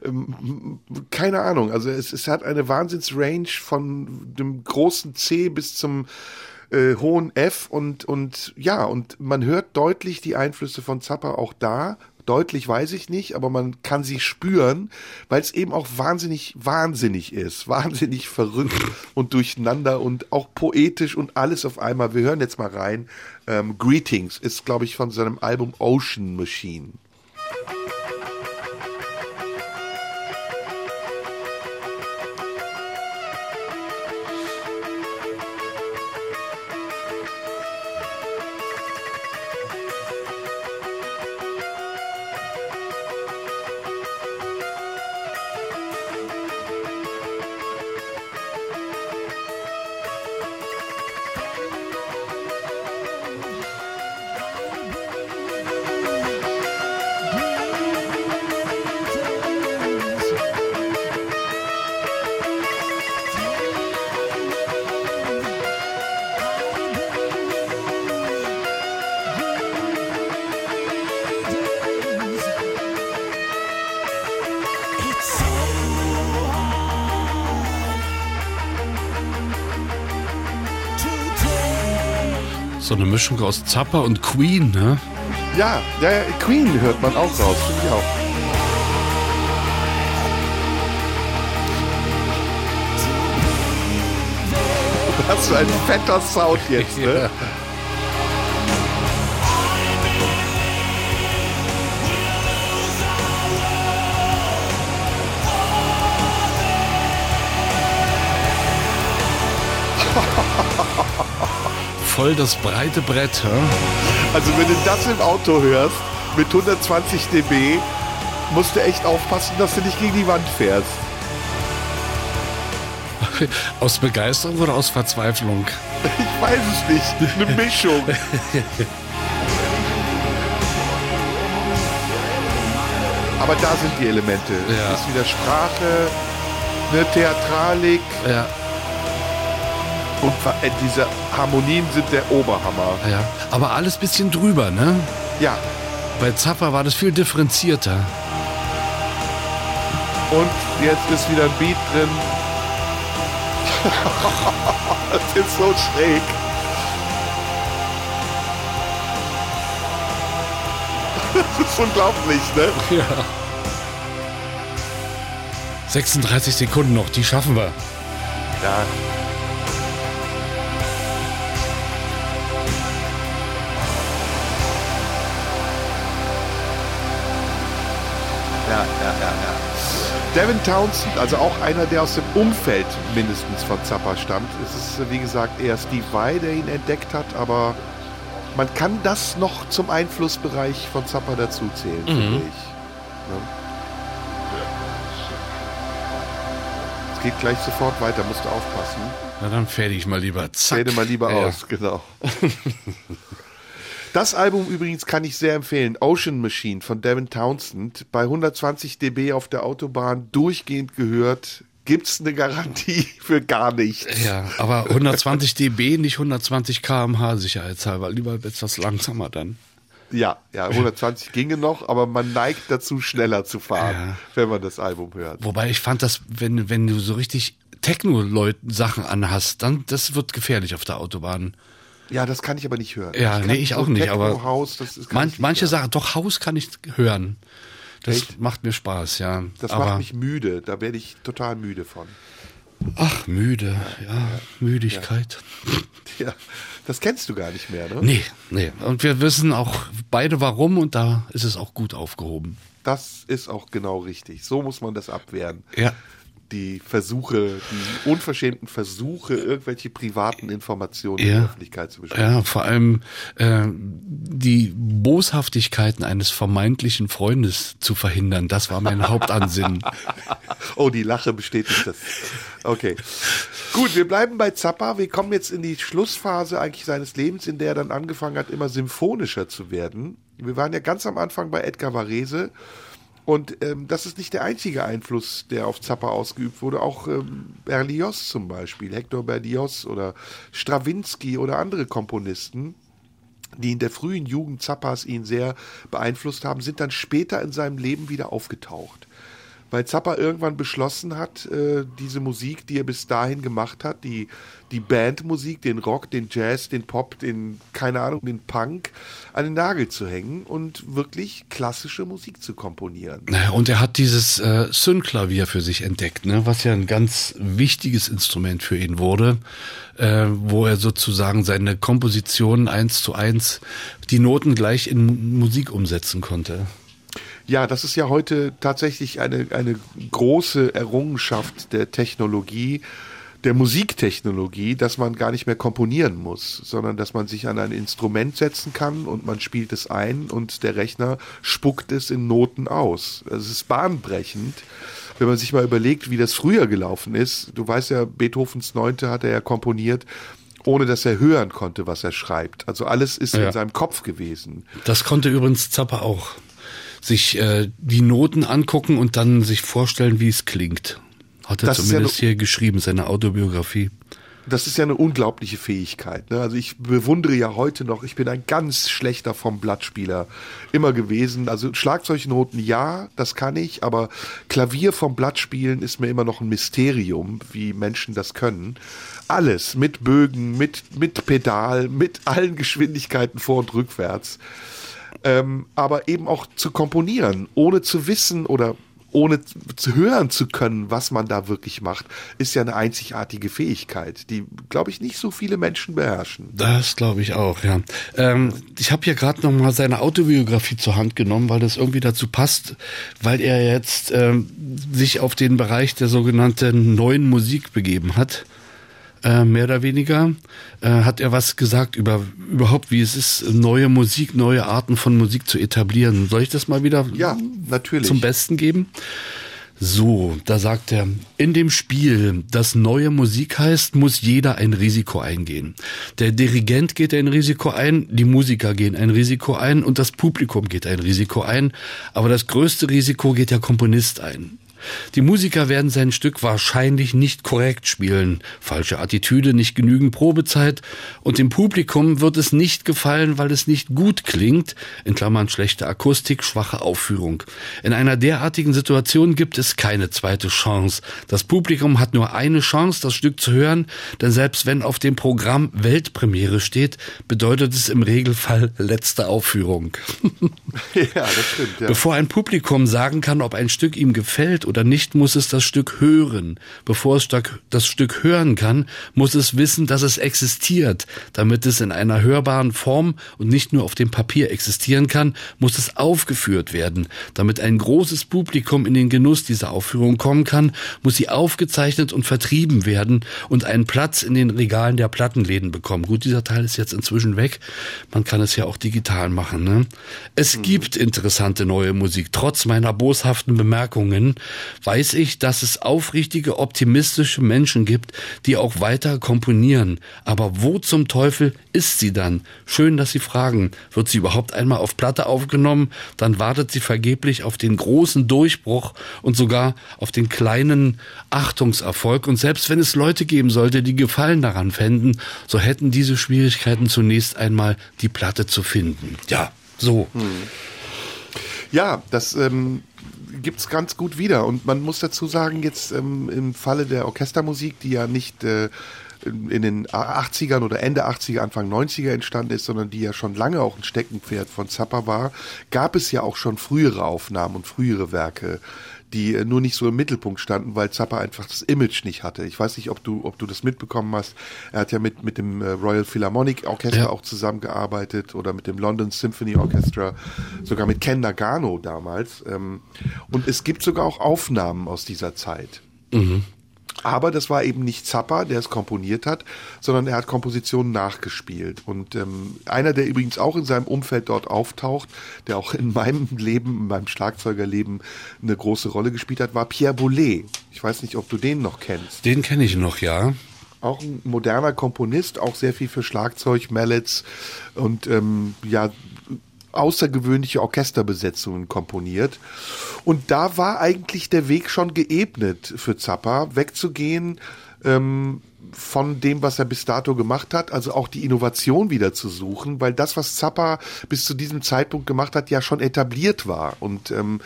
ähm, keine Ahnung. Also es, es hat eine Wahnsinnsrange von dem großen C bis zum äh, hohen F und, und ja, und man hört deutlich die Einflüsse von Zappa auch da. Deutlich weiß ich nicht, aber man kann sie spüren, weil es eben auch wahnsinnig, wahnsinnig ist. Wahnsinnig verrückt und durcheinander und auch poetisch und alles auf einmal. Wir hören jetzt mal rein. Ähm, Greetings ist, glaube ich, von seinem Album Ocean Machine. So eine Mischung aus Zappa und Queen, ne? Ja, ja, ja, Queen hört man auch raus, finde ich auch. Was für ein fetter Sound jetzt, ne? Voll das breite Brett, ja? Also wenn du das im Auto hörst, mit 120 dB, musst du echt aufpassen, dass du nicht gegen die Wand fährst. Aus Begeisterung oder aus Verzweiflung? Ich weiß es nicht. Eine Mischung. Aber da sind die Elemente. Ja. Es ist wieder Sprache, eine Theatralik Ja, und äh, diese Harmonien sind der Oberhammer. ja. Aber alles bisschen drüber, ne? Ja. Bei Zappa war das viel differenzierter. Und jetzt ist wieder ein Beat drin. das ist so schräg. Das ist unglaublich, ne? Ja. 36 Sekunden noch, die schaffen wir. Ja. Ja, Devin Townsend, also auch einer, der aus dem Umfeld mindestens von Zappa stammt. Es ist, wie gesagt, eher Steve Vai, der ihn entdeckt hat, aber man kann das noch zum Einflussbereich von Zappa dazuzählen, finde ich. Ne? Es geht gleich sofort weiter, musst du aufpassen. Na dann fertig ich mal lieber. Zack. Rede mal lieber Ja. aus, genau. Das Album übrigens kann ich sehr empfehlen. Ocean Machine von Devin Townsend. Bei 120 dB auf der Autobahn durchgehend gehört. Gibt's eine Garantie für gar nichts. Ja, aber 120 dB, nicht 120 kmh sicherheitshalber. Lieber etwas langsamer dann. Ja, ja, 120 ginge noch, aber man neigt dazu, schneller zu fahren, Ja. wenn man das Album hört. Wobei ich fand, dass wenn, wenn du so richtig Techno-Leuten-Sachen anhast, dann das wird gefährlich auf der Autobahn. Ja, das kann ich aber nicht hören. Ja, kann nee, ich so auch nicht, aber House, das kann Man, ich nicht manche hören. Sachen, doch Haus kann ich hören. Das Echt? macht mir Spaß, ja. Das Aber, macht mich müde. Da werde ich total müde von. ach, müde, ja, Müdigkeit. Ja, das kennst du gar nicht mehr, ne? Nee, nee. Und wir wissen auch beide warum und da ist es auch gut aufgehoben. Das ist auch genau richtig. So muss man das abwehren. Ja. Die Versuche, die unverschämten Versuche, irgendwelche privaten Informationen in Ja. der Öffentlichkeit zu besprechen. Ja, vor allem äh, die Boshaftigkeiten eines vermeintlichen Freundes zu verhindern, das war mein Hauptansinnen. Oh, die Lache bestätigt das. Okay. Gut, wir bleiben bei Zappa. Wir kommen jetzt in die Schlussphase eigentlich seines Lebens, in der er dann angefangen hat, immer symphonischer zu werden. Wir waren ja ganz am Anfang bei Edgar Varese. Und ähm, das ist nicht der einzige Einfluss, der auf Zappa ausgeübt wurde. Auch ähm, Berlioz zum Beispiel, Hector Berlioz oder Stravinsky oder andere Komponisten, die in der frühen Jugend Zappas ihn sehr beeinflusst haben, sind dann später in seinem Leben wieder aufgetaucht. Weil Zappa irgendwann beschlossen hat, äh, diese Musik, die er bis dahin gemacht hat, die, die Bandmusik, den Rock, den Jazz, den Pop, den, keine Ahnung, den Punk, an den Nagel zu hängen und wirklich klassische Musik zu komponieren. Naja, Und er hat dieses äh, Synklavier für sich entdeckt, ne, was ja ein ganz wichtiges Instrument für ihn wurde, äh, wo er sozusagen seine Kompositionen eins zu eins die Noten gleich in Musik umsetzen konnte. Ja, das ist ja heute tatsächlich eine, eine große Errungenschaft der Technologie, der Musiktechnologie, dass man gar nicht mehr komponieren muss, sondern dass man sich an ein Instrument setzen kann und man spielt es ein und der Rechner spuckt es in Noten aus. Es ist bahnbrechend. Wenn man sich mal überlegt, wie das früher gelaufen ist, du weißt ja, Beethovens Neunte hat er ja komponiert, ohne dass er hören konnte, was er schreibt. Also alles ist Ja. in seinem Kopf gewesen. Das konnte übrigens Zappa auch. Sich äh, die Noten angucken und dann sich vorstellen, wie es klingt. Hat er Das ja zumindest ne- hier geschrieben, seine Autobiografie. Das ist ja eine unglaubliche Fähigkeit. Ne? Also ich bewundere ja heute noch, ich bin ein ganz schlechter vom Blattspieler immer gewesen. Also Schlagzeugnoten ja, das kann ich, aber Klavier vom Blatt spielen ist mir immer noch ein Mysterium, wie Menschen das können. Alles mit Bögen, mit, mit Pedal, mit allen Geschwindigkeiten vor und rückwärts. Ähm, aber eben auch zu komponieren, ohne zu wissen oder ohne zu hören zu können, was man da wirklich macht, ist ja eine einzigartige Fähigkeit, die, glaube ich, nicht so viele Menschen beherrschen. Das glaube ich auch, ja. Ähm, ich habe hier gerade noch mal seine Autobiografie zur Hand genommen, weil das irgendwie dazu passt, weil er jetzt ähm, sich auf den Bereich der sogenannten neuen Musik begeben hat. Äh, mehr oder weniger äh, hat er was gesagt über überhaupt, wie es ist, neue Musik, neue Arten von Musik zu etablieren. Soll ich das mal wieder Ja, natürlich. zum Besten geben? So, da sagt er, in dem Spiel, das neue Musik heißt, muss jeder ein Risiko eingehen. Der Dirigent geht ein Risiko ein, die Musiker gehen ein Risiko ein und das Publikum geht ein Risiko ein, aber das größte Risiko geht der Komponist ein. Die Musiker werden sein Stück wahrscheinlich nicht korrekt spielen, falsche Attitüde, nicht genügend Probezeit und dem Publikum wird es nicht gefallen, weil es nicht gut klingt, in Klammern schlechte Akustik, schwache Aufführung. In einer derartigen Situation gibt es keine zweite Chance. Das Publikum hat nur eine Chance, das Stück zu hören, denn selbst wenn auf dem Programm Weltpremiere steht, bedeutet es im Regelfall letzte Aufführung. ja, das stimmt. Ja. Bevor ein Publikum sagen kann, ob ein Stück ihm gefällt oder nicht, muss es das Stück hören. Bevor es das Stück hören kann, muss es wissen, dass es existiert. Damit es in einer hörbaren Form und nicht nur auf dem Papier existieren kann, muss es aufgeführt werden. Damit ein großes Publikum in den Genuss dieser Aufführung kommen kann, muss sie aufgezeichnet und vertrieben werden und einen Platz in den Regalen der Plattenläden bekommen. Gut, dieser Teil ist jetzt inzwischen weg. Man kann es ja auch digital machen. Ne? Es gibt interessante neue Musik. Trotz meiner boshaften Bemerkungen weiß ich, dass es aufrichtige, optimistische Menschen gibt, die auch weiter komponieren. Aber wo zum Teufel ist sie dann? Schön, dass Sie fragen. Wird sie überhaupt einmal auf Platte aufgenommen? Dann wartet sie vergeblich auf den großen Durchbruch und sogar auf den kleinen Achtungserfolg. Und selbst wenn es Leute geben sollte, die Gefallen daran fänden, so hätten diese Schwierigkeiten zunächst einmal die Platte zu finden. Ja, so. Ja, das ähm, gibt's ganz gut wieder. Und man muss dazu sagen, jetzt ähm, im Falle der Orchestermusik, die ja nicht äh, in den 80ern oder Ende 80er, Anfang 90er entstanden ist, sondern die ja schon lange auch ein Steckenpferd von Zappa war, gab es ja auch schon frühere Aufnahmen und frühere Werke, die äh, nur nicht so im Mittelpunkt standen, weil Zappa einfach das Image nicht hatte. Ich weiß nicht, ob du, ob du das mitbekommen hast. Er hat ja mit, mit dem äh, Royal Philharmonic Orchestra Ja. auch zusammengearbeitet oder mit dem London Symphony Orchestra, sogar mit Ken Nagano damals. Ähm, und es gibt sogar auch Aufnahmen aus dieser Zeit. Aber das war eben nicht Zappa, der es komponiert hat, sondern er hat Kompositionen nachgespielt. Und ähm, einer, der übrigens auch in seinem Umfeld dort auftaucht, der auch in meinem Leben, in meinem Schlagzeugerleben eine große Rolle gespielt hat, war Pierre Boulez. Ich weiß nicht, ob du den noch kennst. Den kenne ich noch, ja. Auch ein moderner Komponist, auch sehr viel für Schlagzeug, Mallets und ähm, ja außergewöhnliche Orchesterbesetzungen komponiert. Und da war eigentlich der Weg schon geebnet für Zappa, wegzugehen ähm, von dem, was er bis dato gemacht hat, also auch die Innovation wieder zu suchen, weil das, was Zappa bis zu diesem Zeitpunkt gemacht hat, ja schon etabliert war und ähm,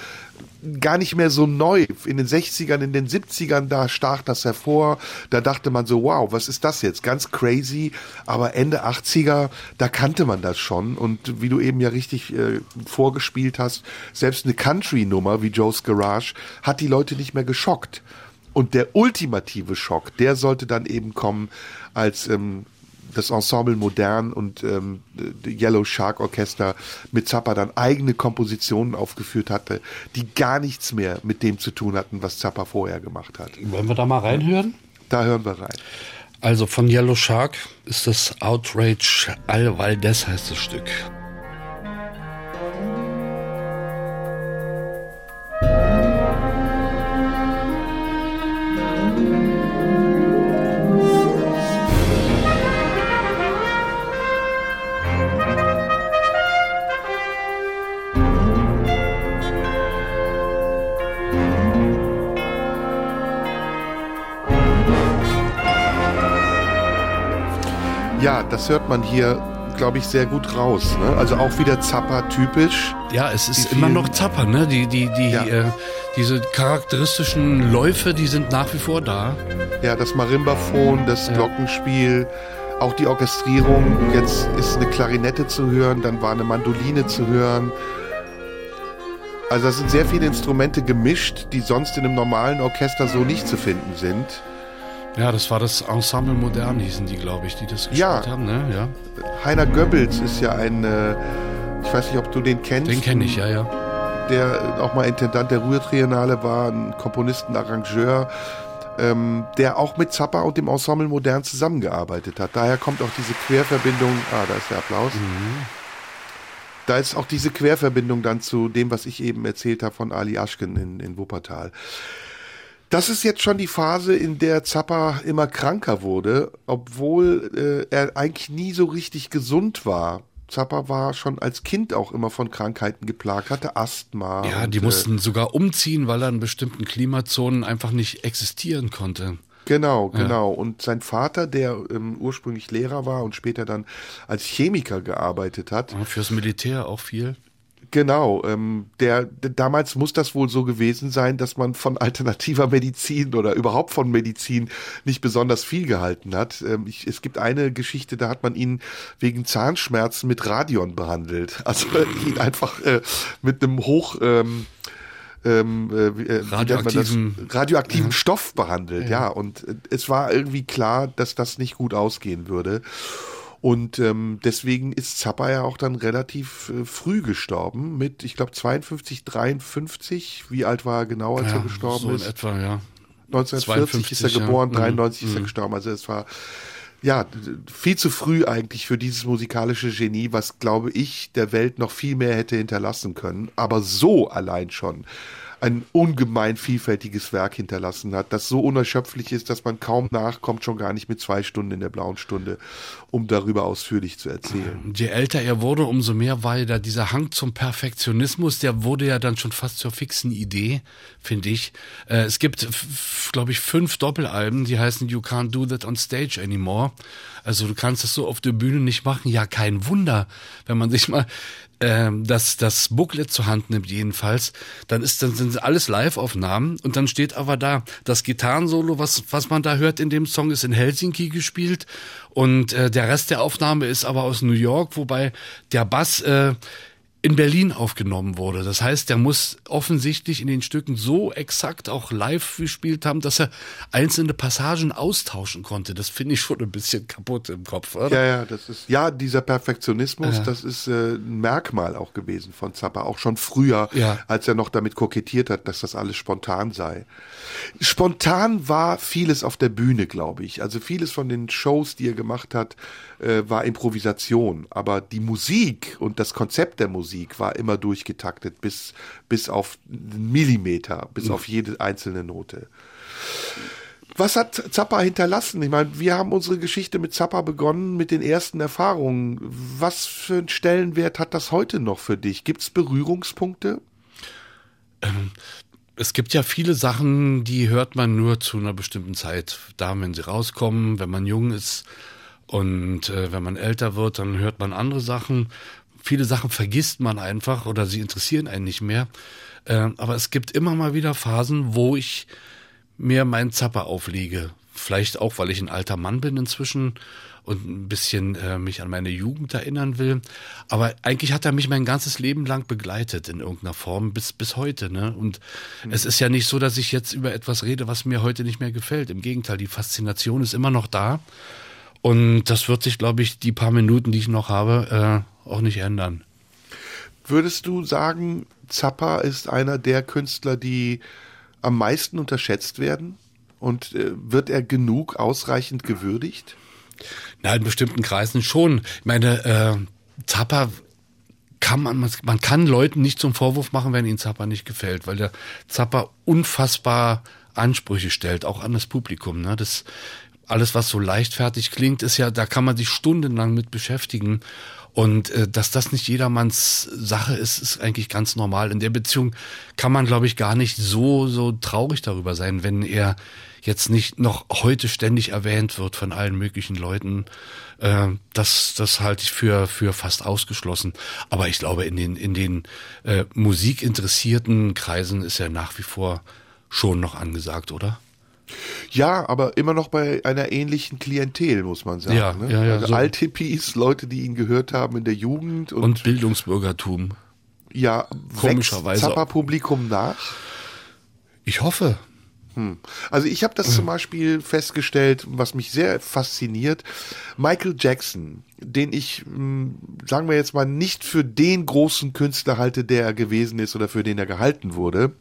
gar nicht mehr so neu. In den 60ern, in den 70ern, da stach das hervor. Da dachte man so, wow, was ist das jetzt? Ganz crazy. Aber Ende 80er, da kannte man das schon. Und wie du eben ja richtig äh, vorgespielt hast, selbst eine Country-Nummer wie Joe's Garage hat die Leute nicht mehr geschockt. Und der ultimative Schock, der sollte dann eben kommen, als ähm, das Ensemble Modern und ähm, Yellow Shark Orchester mit Zappa dann eigene Kompositionen aufgeführt hatte, die gar nichts mehr mit dem zu tun hatten, was Zappa vorher gemacht hat. Wollen wir da mal reinhören? Da hören wir rein. Also von Yellow Shark ist das Outrage Al Valdez heißt das Stück. Ja, das hört man hier, glaube ich, sehr gut raus. Ne? Also auch wieder Zappa typisch. Ja, es ist immer noch Zappa, ne? Die, die, die, Ja. äh, diese charakteristischen Läufe, die sind nach wie vor da. Ja, das Marimbaphon, das Glockenspiel, auch die Orchestrierung. Jetzt ist eine Klarinette zu hören, dann war eine Mandoline zu hören. Also das sind sehr viele Instrumente gemischt, die sonst in einem normalen Orchester so nicht zu finden sind. Ja, das war das Ensemble Modern, hießen die, glaube ich, die das gespielt Ja. haben, ne? Ja. Heiner Goebbels ist ja ein, äh, ich weiß nicht, ob du den kennst. Den kenne ich, ja, ja. der auch mal Intendant der Ruhr-Triennale war, ein Komponist, ein Arrangeur, ähm, der auch mit Zappa und dem Ensemble Modern zusammengearbeitet hat. Daher kommt auch diese Querverbindung, ah, da ist der Applaus. Da ist auch diese Querverbindung dann zu dem, was ich eben erzählt habe von Ali Aschken in, in Wuppertal. Das ist jetzt schon die Phase, in der Zappa immer kranker wurde, obwohl äh, er eigentlich nie so richtig gesund war. Zappa war schon als Kind auch immer von Krankheiten geplagt, hatte Asthma. Ja, und, die äh, mussten sogar umziehen, weil er in bestimmten Klimazonen einfach nicht existieren konnte. Genau, genau. Und sein Vater, der ähm, ursprünglich Lehrer war und später dann als Chemiker gearbeitet hat, Ja, fürs Militär auch viel. Genau, ähm, der, damals muss das wohl so gewesen sein, dass man von alternativer Medizin oder überhaupt von Medizin nicht besonders viel gehalten hat. Ähm, ich, es gibt eine Geschichte, da hat man ihn wegen Zahnschmerzen mit Radion behandelt. Also ihn einfach äh, mit einem hoch ähm, ähm, äh, äh? Radioaktiven- radioaktiven Stoff behandelt, ja. Und äh, es war irgendwie klar, dass das nicht gut ausgehen würde. Und ähm, deswegen ist Zappa ja auch dann relativ äh, früh gestorben, mit, ich glaube, 52, 53. Wie alt war er genau, als er gestorben so in ist? etwa, ja. 1940 ist er 52, ja. geboren, Mhm. 93 ist er gestorben. Also es war ja viel zu früh eigentlich für dieses musikalische Genie, was glaube ich der Welt noch viel mehr hätte hinterlassen können. Aber so allein schon ein ungemein vielfältiges Werk hinterlassen hat, das so unerschöpflich ist, dass man kaum nachkommt, schon gar nicht mit zwei Stunden in der blauen Stunde, um darüber ausführlich zu erzählen. Je älter er wurde, umso mehr war ja da dieser Hang zum Perfektionismus, der wurde ja dann schon fast zur fixen Idee, finde ich. Äh, es gibt, glaube ich, fünf Doppelalben, die heißen You Can't Do That on Stage Anymore. Also du kannst das so auf der Bühne nicht machen. Ja, kein Wunder, wenn man sich mal ähm, das, das Booklet zur Hand nimmt jedenfalls, dann ist dann sind alles Live-Aufnahmen und dann steht aber da, das Gitarrensolo, was, was man da hört in dem Song, ist in Helsinki gespielt und äh, der Rest der Aufnahme ist aber aus New York, wobei der Bass äh, in Berlin aufgenommen wurde. Das heißt, der muss offensichtlich in den Stücken so exakt auch live gespielt haben, dass er einzelne Passagen austauschen konnte. Das finde ich schon ein bisschen kaputt im Kopf. Oder? Ja, ja, das ist, ja, dieser Perfektionismus, das ist äh, ein Merkmal auch gewesen von Zappa, auch schon früher, Ja. als er noch damit kokettiert hat, dass das alles spontan sei. Spontan war vieles auf der Bühne, glaube ich. Also vieles von den Shows, die er gemacht hat, äh, war Improvisation. Aber die Musik und das Konzept der Musik war immer durchgetaktet bis, bis auf einen Millimeter, bis auf jede einzelne Note. Was hat Zappa hinterlassen? Ich meine, wir haben unsere Geschichte mit Zappa begonnen mit den ersten Erfahrungen. Was für einen Stellenwert hat das heute noch für dich? Gibt es Berührungspunkte? es gibt ja viele Sachen, die hört man nur zu einer bestimmten Zeit. Da, wenn sie rauskommen, wenn man jung ist und äh, wenn man älter wird, dann hört man andere Sachen. Viele Sachen vergisst man einfach oder sie interessieren einen nicht mehr. Äh, aber es gibt immer mal wieder Phasen, wo ich mir meinen Zapper auflege. Vielleicht auch, weil ich ein alter Mann bin inzwischen und ein bisschen äh, mich an meine Jugend erinnern will. Aber eigentlich hat er mich mein ganzes Leben lang begleitet in irgendeiner Form bis, bis heute. Ne? Und es ist ja nicht so, dass ich jetzt über etwas rede, was mir heute nicht mehr gefällt. Im Gegenteil, die Faszination ist immer noch da. Und das wird sich, glaube ich, die paar Minuten, die ich noch habe, äh, auch nicht ändern. Würdest du sagen, Zappa ist einer der Künstler, die am meisten unterschätzt werden? Und äh, wird er genug ausreichend gewürdigt? Na, in bestimmten Kreisen schon. Ich meine, äh, Zappa kann man, man kann Leuten nicht zum Vorwurf machen, wenn ihnen Zappa nicht gefällt, weil der Zappa unfassbar Ansprüche stellt, auch an das Publikum. Ne? Das alles, was so leichtfertig klingt, ist ja, da kann man sich stundenlang mit beschäftigen. Und äh, dass das nicht jedermanns Sache ist, ist eigentlich ganz normal. In der Beziehung kann man, glaube ich, gar nicht so, so traurig darüber sein, wenn er jetzt nicht noch heute ständig erwähnt wird von allen möglichen Leuten. Äh, das, das halte ich für, für fast ausgeschlossen. Aber ich glaube, in den, in den äh, musikinteressierten Kreisen ist er nach wie vor schon noch angesagt, oder? Ja, aber immer noch bei einer ähnlichen Klientel, muss man sagen. Ja, ne? ja, ja, also so. Althippies, Leute, die ihn gehört haben in der Jugend und, Und Bildungsbürgertum. ja, komischerweise Zappa-Publikum nach. Ich hoffe. Also ich habe das zum Beispiel festgestellt, was mich sehr fasziniert. Michael Jackson, den ich, mh, sagen wir jetzt mal, nicht für den großen Künstler halte, der er gewesen ist oder für den er gehalten wurde,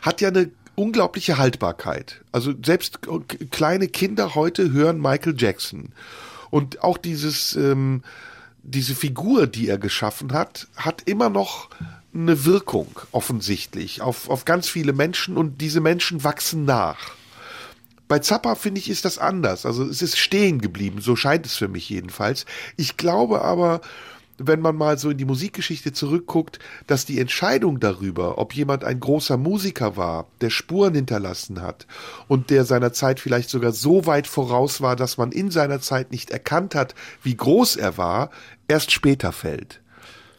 hat ja eine unglaubliche Haltbarkeit. Also selbst kleine Kinder heute hören Michael Jackson. Und auch dieses, ähm, diese Figur, die er geschaffen hat, hat immer noch eine Wirkung offensichtlich auf, auf ganz viele Menschen und diese Menschen wachsen nach. Bei Zappa finde ich ist das anders. Also es ist stehen geblieben, so scheint es für mich jedenfalls. Ich glaube aber, wenn man mal so in die Musikgeschichte zurückguckt, dass die Entscheidung darüber, ob jemand ein großer Musiker war, der Spuren hinterlassen hat und der seiner Zeit vielleicht sogar so weit voraus war, dass man in seiner Zeit nicht erkannt hat, wie groß er war, erst später fällt.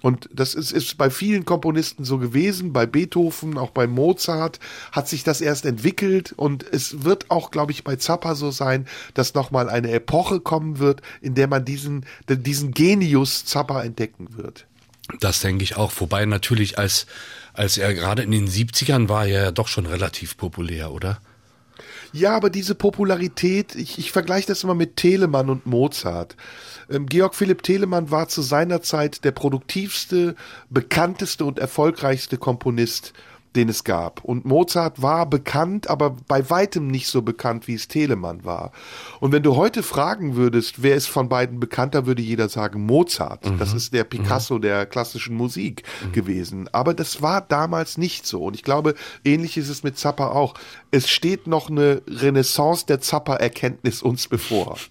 Und das ist, ist bei vielen Komponisten so gewesen, bei Beethoven, auch bei Mozart hat sich das erst entwickelt und es wird auch, glaube ich, bei Zappa so sein, dass nochmal eine Epoche kommen wird, in der man diesen, diesen Genius Zappa entdecken wird. Das denke ich auch. Wobei natürlich, als, als er gerade in den 70ern war, er ja doch schon relativ populär, oder? Ja, aber diese Popularität, ich, ich vergleiche das immer mit Telemann und Mozart. Ähm, Georg Philipp Telemann war zu seiner Zeit der produktivste, bekannteste und erfolgreichste Komponist, den es gab. Und Mozart war bekannt, aber bei weitem nicht so bekannt, wie es Telemann war. Und wenn du heute fragen würdest, wer ist von beiden bekannter, würde jeder sagen Mozart. Das ist der Picasso der klassischen Musik gewesen. Aber das war damals nicht so. Und ich glaube, ähnlich ist es mit Zappa auch. Es steht noch eine Renaissance der Zappa-Erkenntnis uns bevor.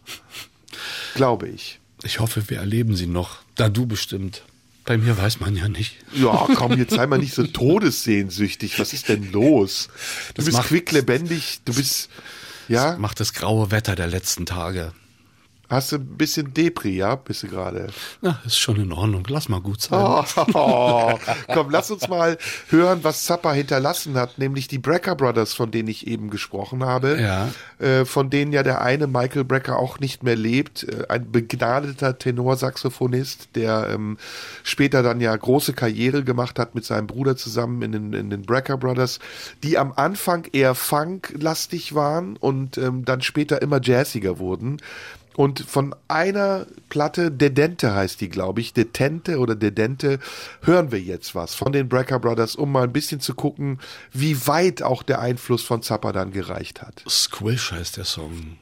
glaube ich. Ich hoffe, wir erleben sie noch. Da du bestimmt. Bei mir weiß man ja nicht. Ja, komm, jetzt sei mal nicht so todessehnsüchtig. Was ist denn los? Du Das bist macht- quicklebendig, du bist, ja, Macht das graue Wetter der letzten Tage. Hast du ein bisschen Depri, ja? Bist du gerade? Na, ist schon in Ordnung. Lass mal gut sein. Oh, komm, lass uns mal hören, was Zappa hinterlassen hat, nämlich die Brecker Brothers, von denen ich eben gesprochen habe. Ja. Äh, von denen ja der eine Michael Brecker auch nicht mehr lebt. Äh, ein begnadeter Tenorsaxophonist, der ähm, später dann ja große Karriere gemacht hat mit seinem Bruder zusammen in den, in den Brecker Brothers, die am Anfang eher funklastig waren und ähm, dann später immer jazziger wurden. Und von einer Platte, Dedente heißt die, glaube ich, Detente oder Dedente, hören wir jetzt was von den Brecker Brothers, um mal ein bisschen zu gucken, wie weit auch der Einfluss von Zappa dann gereicht hat. Squish heißt der Song.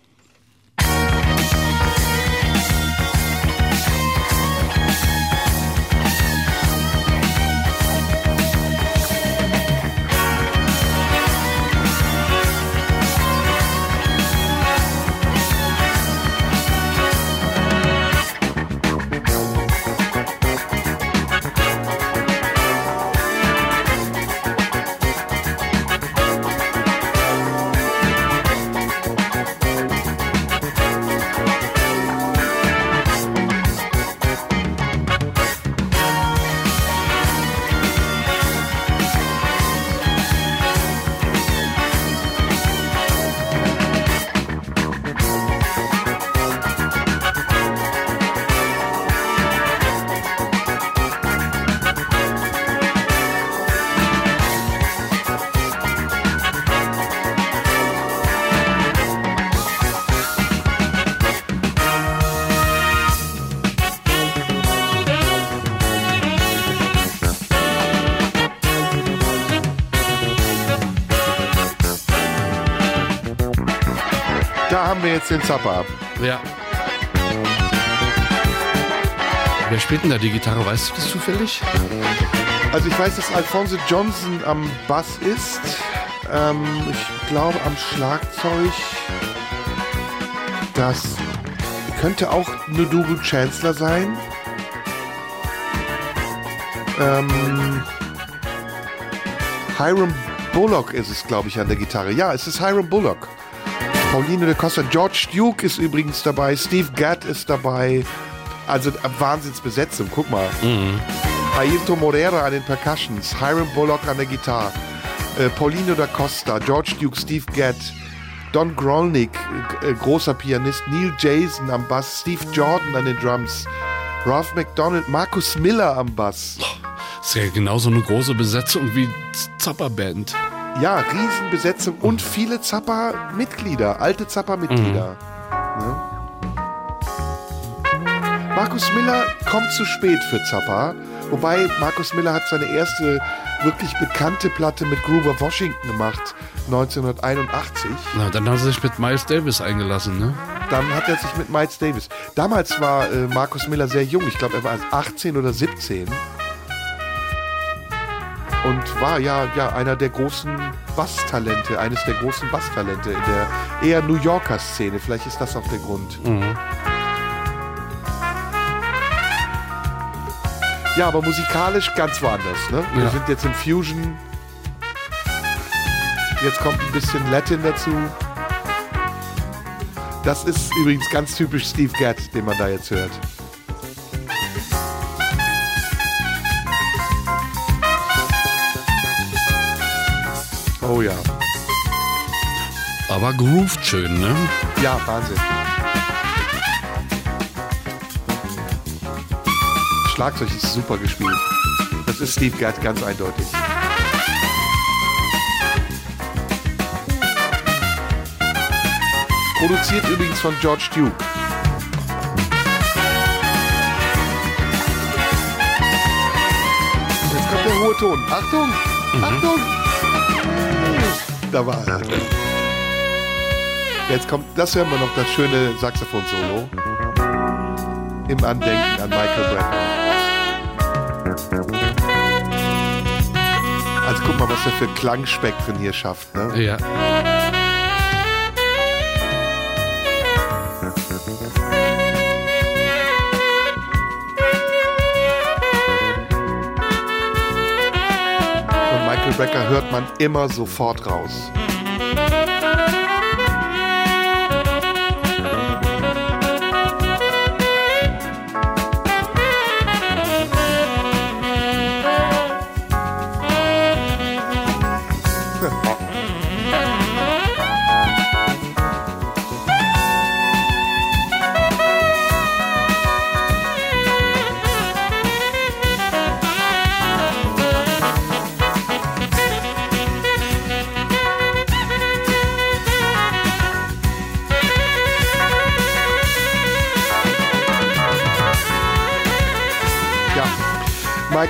Gitarre? Weißt du das zufällig? Also ich weiß, dass Alphonse Johnson am Bass ist. Ähm, ich glaube am Schlagzeug. Das könnte auch Nuduru Chancellor sein. Ähm, Hiram Bullock ist es, glaube ich, an der Gitarre. Ja, es ist Hiram Bullock. Pauline de Costa, George Duke ist übrigens dabei, Steve Gadd ist dabei. Also äh, Wahnsinnsbesetzung, guck mal. Ailton Morera an den Percussions, Hiram Bullock an der Gitarre, äh, Paulino da Costa, George Duke, Steve Gadd, Don Grolnick, äh, großer Pianist, Neil Jason am Bass, Steve Jordan an den Drums, Ralph McDonald, Markus Miller am Bass. Ist ja genauso eine große Besetzung wie Zappa Band. Ja, Riesenbesetzung und viele Zappa-Mitglieder, alte Zappa-Mitglieder. Ne? Markus Miller kommt zu spät für Zappa, wobei Markus Miller hat seine erste wirklich bekannte Platte mit Gruber Washington gemacht, 1981. Na, dann hat er sich mit Miles Davis eingelassen, ne? Dann hat er sich mit Miles Davis. Damals war äh, Markus Miller sehr jung, ich glaube, er war erst 18 oder 17. Und war ja, ja einer der großen Basstalente, eines der großen Basstalente in der eher New Yorker Szene. Vielleicht ist das auch der Grund. Ja, aber musikalisch ganz woanders. Ne? Wir Ja. sind jetzt im Fusion. Jetzt kommt ein bisschen Latin dazu. Das ist übrigens ganz typisch Steve Gadd, den man da jetzt hört. Oh ja. Aber grooved schön, ne? Ja, Wahnsinn. Schlagzeug ist super gespielt. Das ist Steve Gadd ganz eindeutig. Produziert übrigens von George Duke. Jetzt kommt der hohe Ton. Achtung! Achtung! Da war er. Jetzt kommt, das hören wir noch, das schöne Saxophon-Solo. Im Andenken an Michael Brecker. Guck mal, was er für Klangspektren hier schafft. Ne? Ja. Michael Brecker hört man immer sofort raus.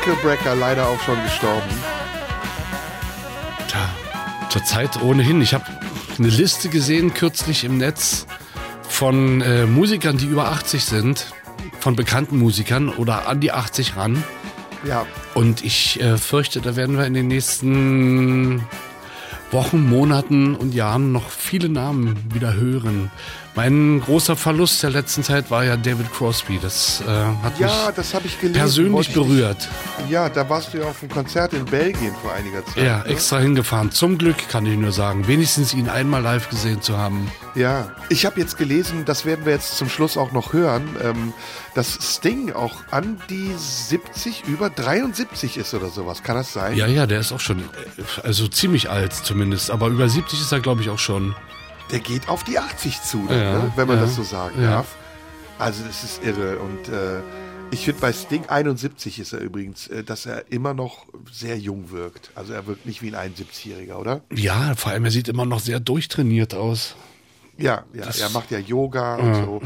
Michael Brecker leider auch schon gestorben. Tja, zurzeit ohnehin. Ich habe eine Liste gesehen kürzlich im Netz von äh, Musikern, die über 80 sind, von bekannten Musikern oder an die 80 ran. Ja, Und ich äh, fürchte, da werden wir in den nächsten Wochen, Monaten und Jahren noch viele Namen wieder hören. Mein großer Verlust der letzten Zeit war ja David Crosby. Das äh, hat ja, mich das gelesen. persönlich Wollte ich- berührt. Ja, da warst du ja auf einem Konzert in Belgien vor einiger Zeit. Ja, ne? extra hingefahren. Zum Glück kann ich nur sagen, wenigstens ihn einmal live gesehen zu haben. Ja, ich habe jetzt gelesen, das werden wir jetzt zum Schluss auch noch hören, ähm, dass Sting auch an die 70, über 73 ist oder sowas. Kann das sein? Ja, ja, der ist auch schon, äh, also ziemlich alt zumindest, aber über 70 ist er, glaube ich, auch schon. Der geht auf die 80 zu, dann, Ja, ne? wenn man ja, das so sagen ja. darf. Also das ist irre und äh, ich finde bei Sting 71 ist er übrigens, äh, dass er immer noch sehr jung wirkt. Also er wirkt nicht wie ein 71-Jähriger, oder? Ja, vor allem, er sieht immer noch sehr durchtrainiert aus. Ja, ja, er macht ja Yoga und so.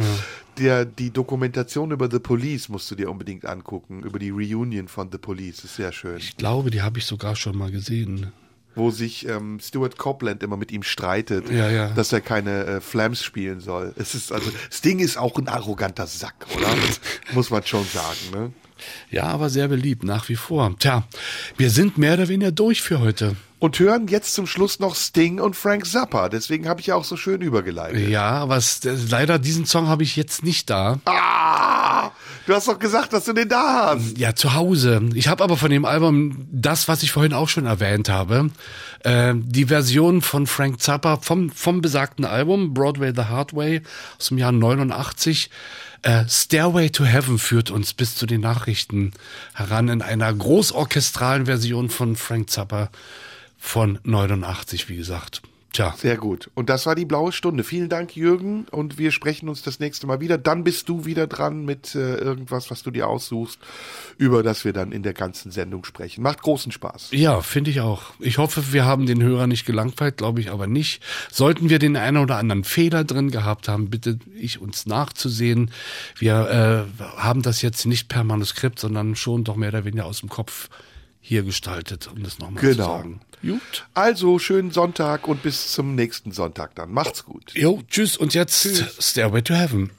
Der, die Dokumentation über The Police musst du dir unbedingt angucken, über die Reunion von The Police, ist sehr schön. Ich glaube, die habe ich sogar schon mal gesehen. Wo sich ähm, Stuart Copeland immer mit ihm streitet, Ja, ja. dass er keine äh, Flams spielen soll. Es ist also, Sting ist auch ein arroganter Sack, oder? Muss man schon sagen, ne? Ja, aber sehr beliebt, nach wie vor. Tja, wir sind mehr oder weniger durch für heute. Und hören jetzt zum Schluss noch Sting und Frank Zappa. Deswegen habe ich ja auch so schön übergeleitet. Ja, aber es, äh, leider diesen Song habe ich jetzt nicht da. Ah! Du hast doch gesagt, dass du den da hast. Ja, zu Hause. Ich habe aber von dem Album das, was ich vorhin auch schon erwähnt habe, äh, die Version von Frank Zappa vom, vom besagten Album Broadway the Hard Way aus dem Jahr 89. Äh, Stairway to Heaven führt uns bis zu den Nachrichten heran in einer großorchestralen Version von Frank Zappa von 89, wie gesagt. Tja, Sehr gut. Und das war die blaue Stunde. Vielen Dank, Jürgen. Und wir sprechen uns das nächste Mal wieder. Dann bist du wieder dran mit äh, irgendwas, was du dir aussuchst, über das wir dann in der ganzen Sendung sprechen. Macht großen Spaß. Ja, finde ich auch. Ich hoffe, wir haben den Hörer nicht gelangweilt, glaube ich aber nicht. Sollten wir den einen oder anderen Fehler drin gehabt haben, bitte ich uns nachzusehen. Wir äh, haben das jetzt nicht per Manuskript, sondern schon doch mehr oder weniger aus dem Kopf hier gestaltet, um das nochmal zu Genau. sagen. Gut. Also, schönen Sonntag und bis zum nächsten Sonntag dann. Macht's gut. Jo, tschüss und jetzt Stairway to Heaven.